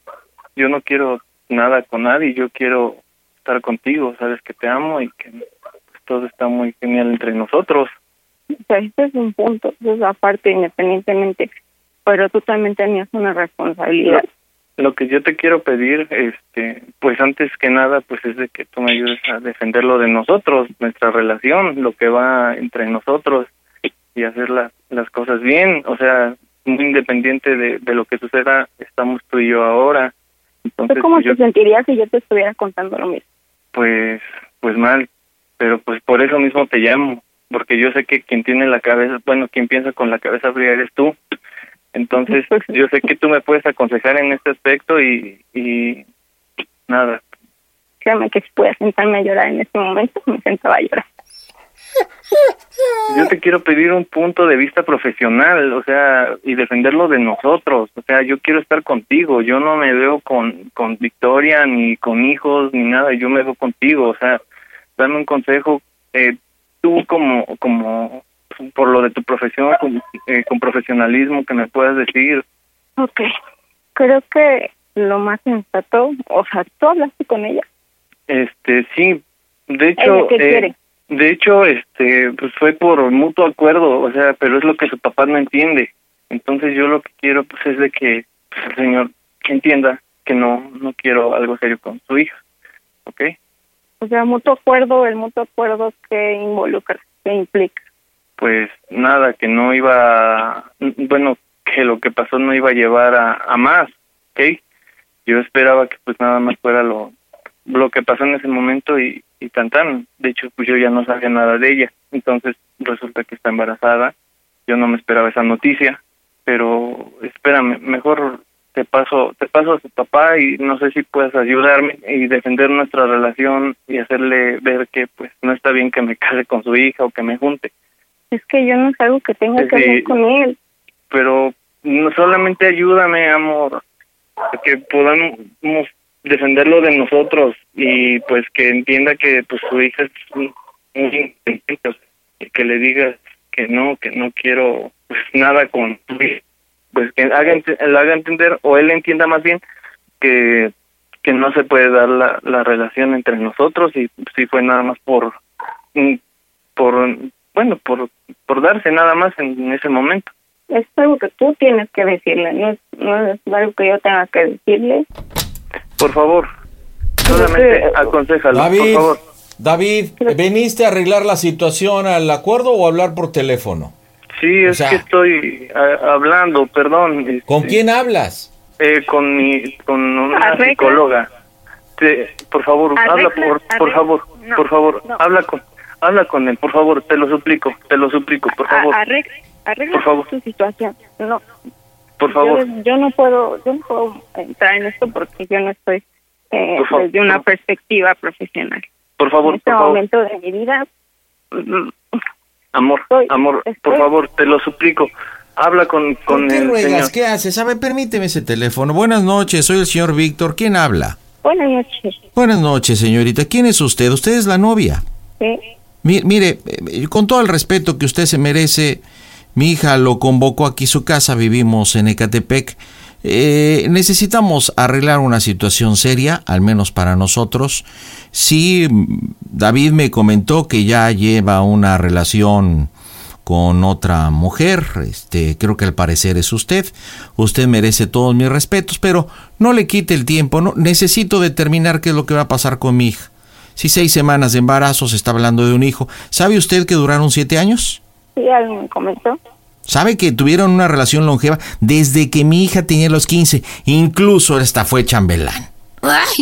yo no quiero nada con nadie, yo quiero estar contigo, sabes que te amo y que pues, todo está muy genial entre nosotros. O sea, este es un punto, eso es aparte independientemente, pero tú también tenías una responsabilidad. lo que yo te quiero pedir, este, pues antes que nada, pues es de que tú me ayudes a defender lo de nosotros, nuestra relación, lo que va entre nosotros y hacer la- las cosas bien, o sea, muy independiente de, de lo que suceda, estamos tú y yo ahora. Entonces, ¿Tú cómo pues, yo, te sentirías si yo te estuviera contando lo mismo? pues, pues mal, pero pues por eso mismo te llamo, porque yo sé que quien tiene la cabeza, bueno, quien piensa con la cabeza fría eres tú. Entonces, yo sé que tú me puedes aconsejar en este aspecto y, y nada, Créeme que si pudiera sentarme a llorar en este momento, me sentaba a llorar. yo te quiero pedir un punto de vista profesional, o sea, y defenderlo de nosotros, o sea, yo quiero estar contigo, yo no me veo con, con Victoria, ni con hijos, ni nada, yo me veo contigo, o sea, dame un consejo, eh, tú como, como, por lo de tu profesión, con, eh, con profesionalismo, que me puedas decir, Ok. Creo que lo más sensato, o sea, tú hablaste con ella. este, sí, de hecho, ¿Ella qué eh, quiere? de hecho, este, pues fue por mutuo acuerdo, o sea, pero es lo que su papá no entiende. Entonces yo lo que quiero, pues, es de que pues, el señor entienda que no, no quiero algo serio con su hija, ¿ok? O sea, mutuo acuerdo, el mutuo acuerdo que involucra, que implica. Pues nada, que no iba, bueno, que lo que pasó no iba a llevar a, a más, ¿ok? Yo esperaba que pues nada más fuera lo, lo que pasó en ese momento y, y tan tan. De hecho, pues yo ya no sabía nada de ella. Entonces resulta que está embarazada. Yo no me esperaba esa noticia, pero espérame, mejor te paso, te paso a su papá y no sé si puedes ayudarme y defender nuestra relación y hacerle ver que pues no está bien que me case con su hija o que me junte. Es que yo no es algo que tenga que ver con él. pero no solamente ayúdame, amor, que podamos defenderlo de nosotros y pues que entienda que pues su hija es muy inteligente, que le digas que no, que no quiero pues nada con su hija, pues que haga le haga entender o él entienda más bien que que no se puede dar la, la relación entre nosotros y si fue nada más por mm, por bueno por por darse nada más en ese momento Es algo que tú tienes que decirle, no es, no es algo que yo tenga que decirle. Por favor, solamente aconsejalo, por David, favor. David, ¿veniste a arreglar la situación al acuerdo o a hablar por teléfono? Sí, es sea- que estoy a- hablando, perdón. este, ¿Con quién hablas? eh, con mi, con una Arregla. psicóloga. Te- por favor, Arregla, habla por, por favor, No, por favor, no. habla con, habla con él, por favor, te lo suplico, te lo suplico, por favor, Arregla, arregla Por favor. tu situación. No, por favor. Yo, yo no puedo, yo no puedo entrar en esto porque yo no estoy eh, Por favor, desde una por- perspectiva profesional. Por favor, en este por favor. momento de mi vida, Amor, Estoy- amor, por estoy- favor, te lo suplico. Habla con, con ¿Por qué el ruegas? señor. ¿Qué haces? A ver, permíteme ese teléfono. Buenas noches, soy el señor Víctor. ¿Quién habla? buenas noches. Buenas noches, señorita. ¿Quién es usted? Usted es la novia. ¿sí? Mi- mire, eh, con todo el respeto que usted se merece, mi hija lo convocó aquí a su casa, vivimos en Ecatepec. Eh, necesitamos arreglar una situación seria, al menos para nosotros. Sí, David me comentó que ya lleva una relación con otra mujer, este, creo que al parecer es usted. Usted merece todos mis respetos, pero no le quite el tiempo, no necesito determinar qué es lo que va a pasar con mi hija. Si seis semanas de embarazo se está hablando de un hijo, ¿sabe usted que duraron siete años? Sí, alguien me comentó. ¿Sabe que tuvieron una relación longeva desde que mi hija tenía los 15? Incluso esta fue chambelán.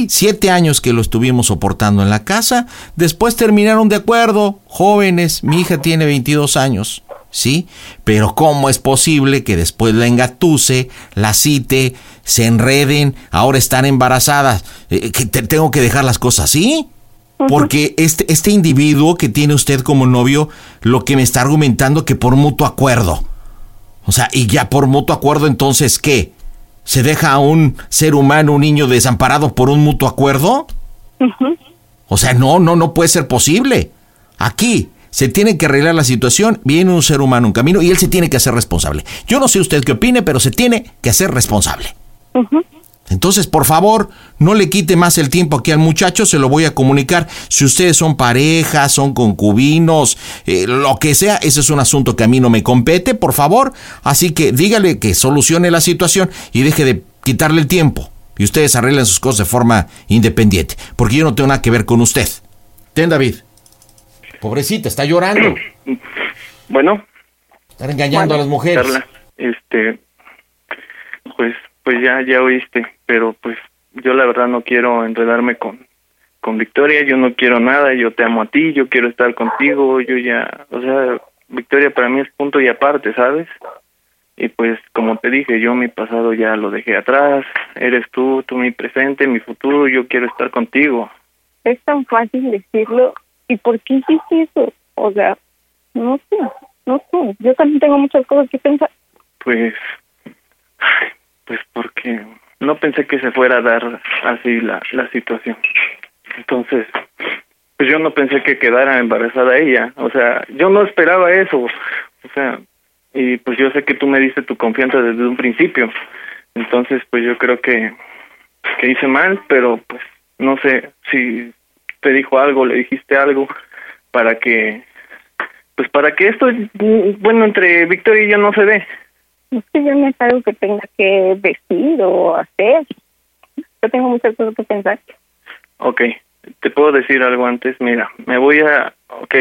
Siete años que lo estuvimos soportando en la casa, después terminaron de acuerdo, jóvenes, mi hija tiene 22 años, ¿sí? Pero ¿cómo es posible que después la engatuce, la cite, se enreden, ahora están embarazadas? Eh, que te- tengo que dejar las cosas así. Porque este, este individuo que tiene usted como novio, lo que me está argumentando que por mutuo acuerdo. O sea, y ya por mutuo acuerdo, entonces, ¿qué? ¿Se deja a un ser humano, un niño desamparado por un mutuo acuerdo? O sea, no, no, no puede ser posible. Aquí se tiene que arreglar la situación, viene un ser humano en camino y él se tiene que hacer responsable. Yo no sé usted qué opine, pero se tiene que hacer responsable. Entonces, por favor, no le quite más el tiempo aquí al muchacho, se lo voy a comunicar. Si ustedes son parejas, son concubinos, eh, lo que sea, ese es un asunto que a mí no me compete, por favor. Así que dígale que solucione la situación y deje de quitarle el tiempo. y ustedes arreglen sus cosas de forma independiente, porque yo no tengo nada que ver con usted. Ten, David. Pobrecita, está llorando. Bueno. Están engañando a las mujeres. Carla, este, pues, pues ya, ya oíste, pero pues yo la verdad no quiero enredarme con, con Victoria, yo no quiero nada, yo te amo a ti, yo quiero estar contigo, yo ya, o sea, Victoria para mí es punto y aparte, ¿sabes? Y pues como te dije, yo mi pasado ya lo dejé atrás, eres tú, tú mi presente, mi futuro, yo quiero estar contigo. Es tan fácil decirlo. ¿Y por qué hiciste eso? O sea, no sé, no sé. Yo también tengo muchas cosas que pensar. Pues, pues porque no pensé que se fuera a dar así la, la situación. Entonces, pues yo no pensé que quedara embarazada ella. O sea, yo no esperaba eso. O sea, y pues yo sé que tú me diste tu confianza desde un principio. Entonces, pues yo creo que, que hice mal, pero pues no sé si te dijo algo, le dijiste algo para que, pues para que esto, bueno, entre Victoria y yo no se dé. Es que yo no es algo que tenga que decir o hacer. Yo tengo muchas cosas que pensar. Ok, te puedo decir algo antes. Mira, me voy a, ok,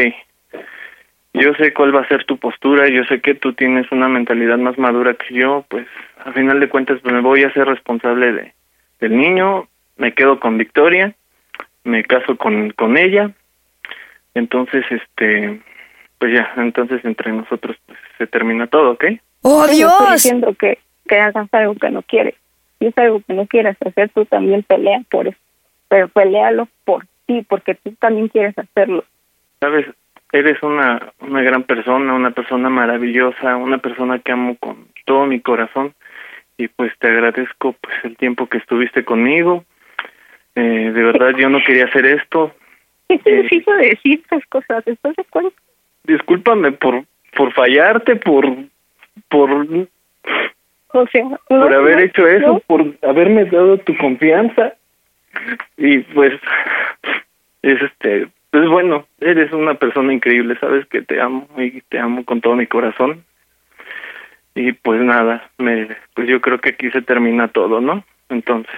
yo sé cuál va a ser tu postura, yo sé que tú tienes una mentalidad más madura que yo, pues a final de cuentas pues, me voy a ser responsable de del niño, me quedo con Victoria, me caso con con ella. Entonces, este pues ya, entonces entre nosotros pues, se termina todo, ¿ok? ¡Oh, Dios! Estoy diciendo que, que hagas algo que no quieres. Si es algo que no quieres hacer, tú también pelea por eso. Pero pelealo por ti, porque tú también quieres hacerlo. Sabes, eres una, una gran persona, una persona maravillosa, una persona que amo con todo mi corazón y pues te agradezco pues el tiempo que estuviste conmigo. Eh, de verdad yo no quería hacer esto. ¿Qué significa decir esas cosas? ¿Estás de acuerdo? Discúlpame por por fallarte, por por o sea, no, por haber no, hecho eso, no. por haberme dado tu confianza y pues es este pues bueno, eres una persona increíble, sabes que te amo y te amo con todo mi corazón. Y pues nada, me pues yo creo que aquí se termina todo, ¿no? Entonces,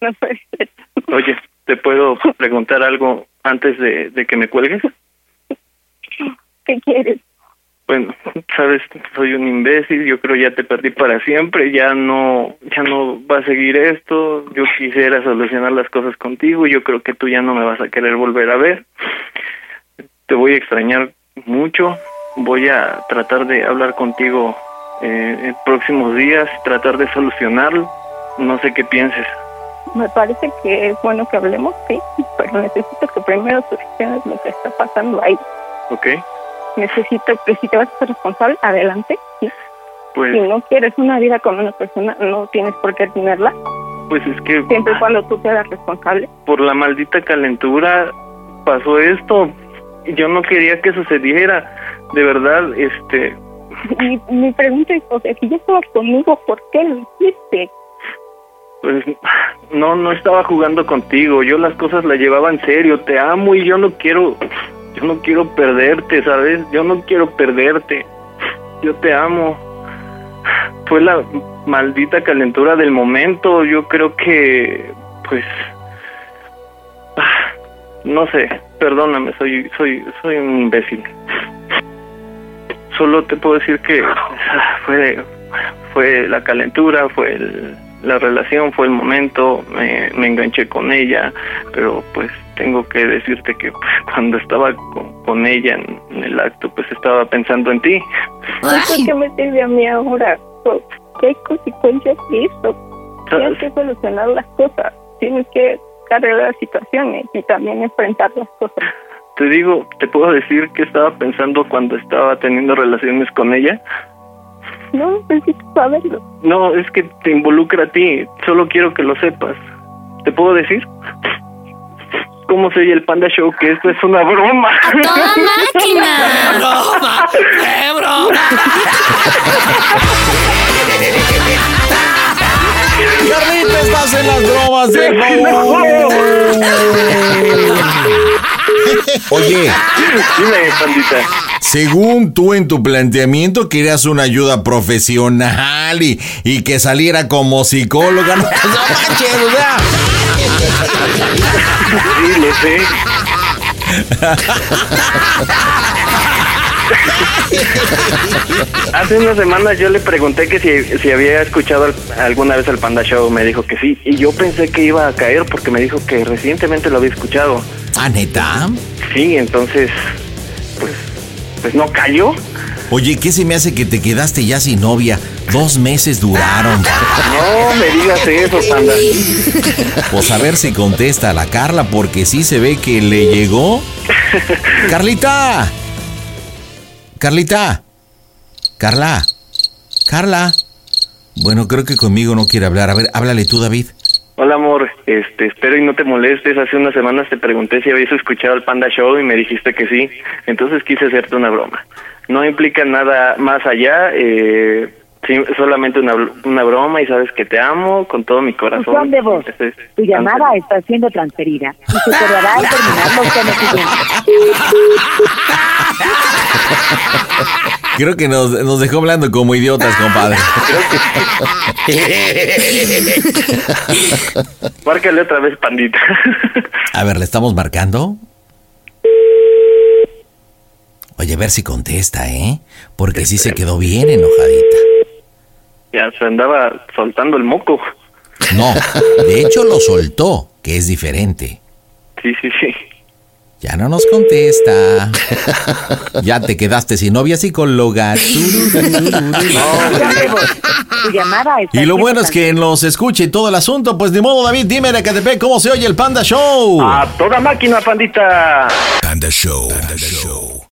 No puede ser. oye, ¿te puedo preguntar algo antes de, de que me cuelgues? ¿Qué quieres? Bueno, sabes, soy un imbécil, yo creo ya te perdí para siempre, ya no, ya no va a seguir esto, yo quisiera solucionar las cosas contigo, yo creo que tú ya no me vas a querer volver a ver, te voy a extrañar mucho, voy a tratar de hablar contigo eh, en próximos días, tratar de solucionarlo, no sé qué pienses. Me parece que es bueno que hablemos, sí, pero necesito que primero soluciones lo que está pasando ahí. ¿Ok? Necesito que si te vas a ser responsable, adelante, sí. Pues, Si no quieres una vida con una persona, no tienes por qué tenerla, pues es que siempre y cuando tú hagas responsable. por la maldita calentura pasó esto, yo no quería que sucediera, de verdad, este, Mi, mi pregunta es, o sea, si ya estabas conmigo, ¿por qué lo hiciste? pues no, no estaba jugando contigo, yo las cosas las llevaba en serio, te amo y yo no quiero, yo no quiero perderte, ¿sabes? Yo no quiero perderte, yo te amo. Fue la maldita calentura del momento, yo creo que, pues, ah, no sé, perdóname, soy, soy, soy un imbécil. Solo te puedo decir que ah, fue, fue la calentura, fue el- la relación, fue el momento, me, me enganché con ella, pero pues tengo que decirte que pues, cuando estaba con, con ella en, en el acto, pues estaba pensando en ti. ¿Eso qué me sirve a mí ahora? ¿Qué hay consecuencias de esto? Tienes que solucionar las cosas, tienes que arreglar las situaciones y también enfrentar las cosas. Te digo, te puedo decir que estaba pensando cuando estaba teniendo relaciones con ella. No necesito saberlo. No, es que te involucra a ti, solo quiero que lo sepas. ¿Te puedo decir? ¿Cómo soy el Panda Show? Que esto es una broma. ¡Broma! ¡Qué broma! Carlita, estás en las bromas del Oye, dime, pandita. según tú en tu planteamiento querías una ayuda profesional y, y que saliera como psicóloga. No, no manches, o sea. Sí, lo sé. Hace unas semanas yo le pregunté que si, si había escuchado al- alguna vez el Panda Show. Me dijo que sí. Y yo pensé que iba a caer porque me dijo que recientemente lo había escuchado. ¿Ah, neta? Sí, entonces, pues, pues no cayó. Oye, ¿qué se me hace que te quedaste ya sin novia? Dos meses duraron. No me digas eso, Panda. Pues a ver si contesta a la Carla, porque sí se ve que le llegó. Carlita. Carlita. Carla. Carla. Bueno, creo que conmigo no quiere hablar. A ver, háblale tú, David. Hola, amor. Este, espero y no te molestes. Hace unas semanas te pregunté si habías escuchado el Panda Show y me dijiste que sí. Entonces quise hacerte una broma. No implica nada más allá. Eh, sí, solamente una, una broma y sabes que te amo con todo mi corazón. De voz. Tu llamada está siendo transferida y se cerrará al terminar los tonos siguientes. Creo que nos, nos dejó hablando como idiotas, compadre. Márcale otra vez, pandita. A ver, ¿le estamos marcando? Oye, a ver si contesta, ¿eh? Porque sí se quedó bien enojadita. Ya se andaba soltando el moco. No, de hecho lo soltó, que es diferente. Sí, sí, sí. Ya no nos contesta. Ya te quedaste sin novia psicóloga. Y lo bueno es que nos escuche todo el asunto. Pues de modo, David, dime de Catepec cómo se oye el Panda Show. A toda máquina, pandita. Panda Show. Panda Show.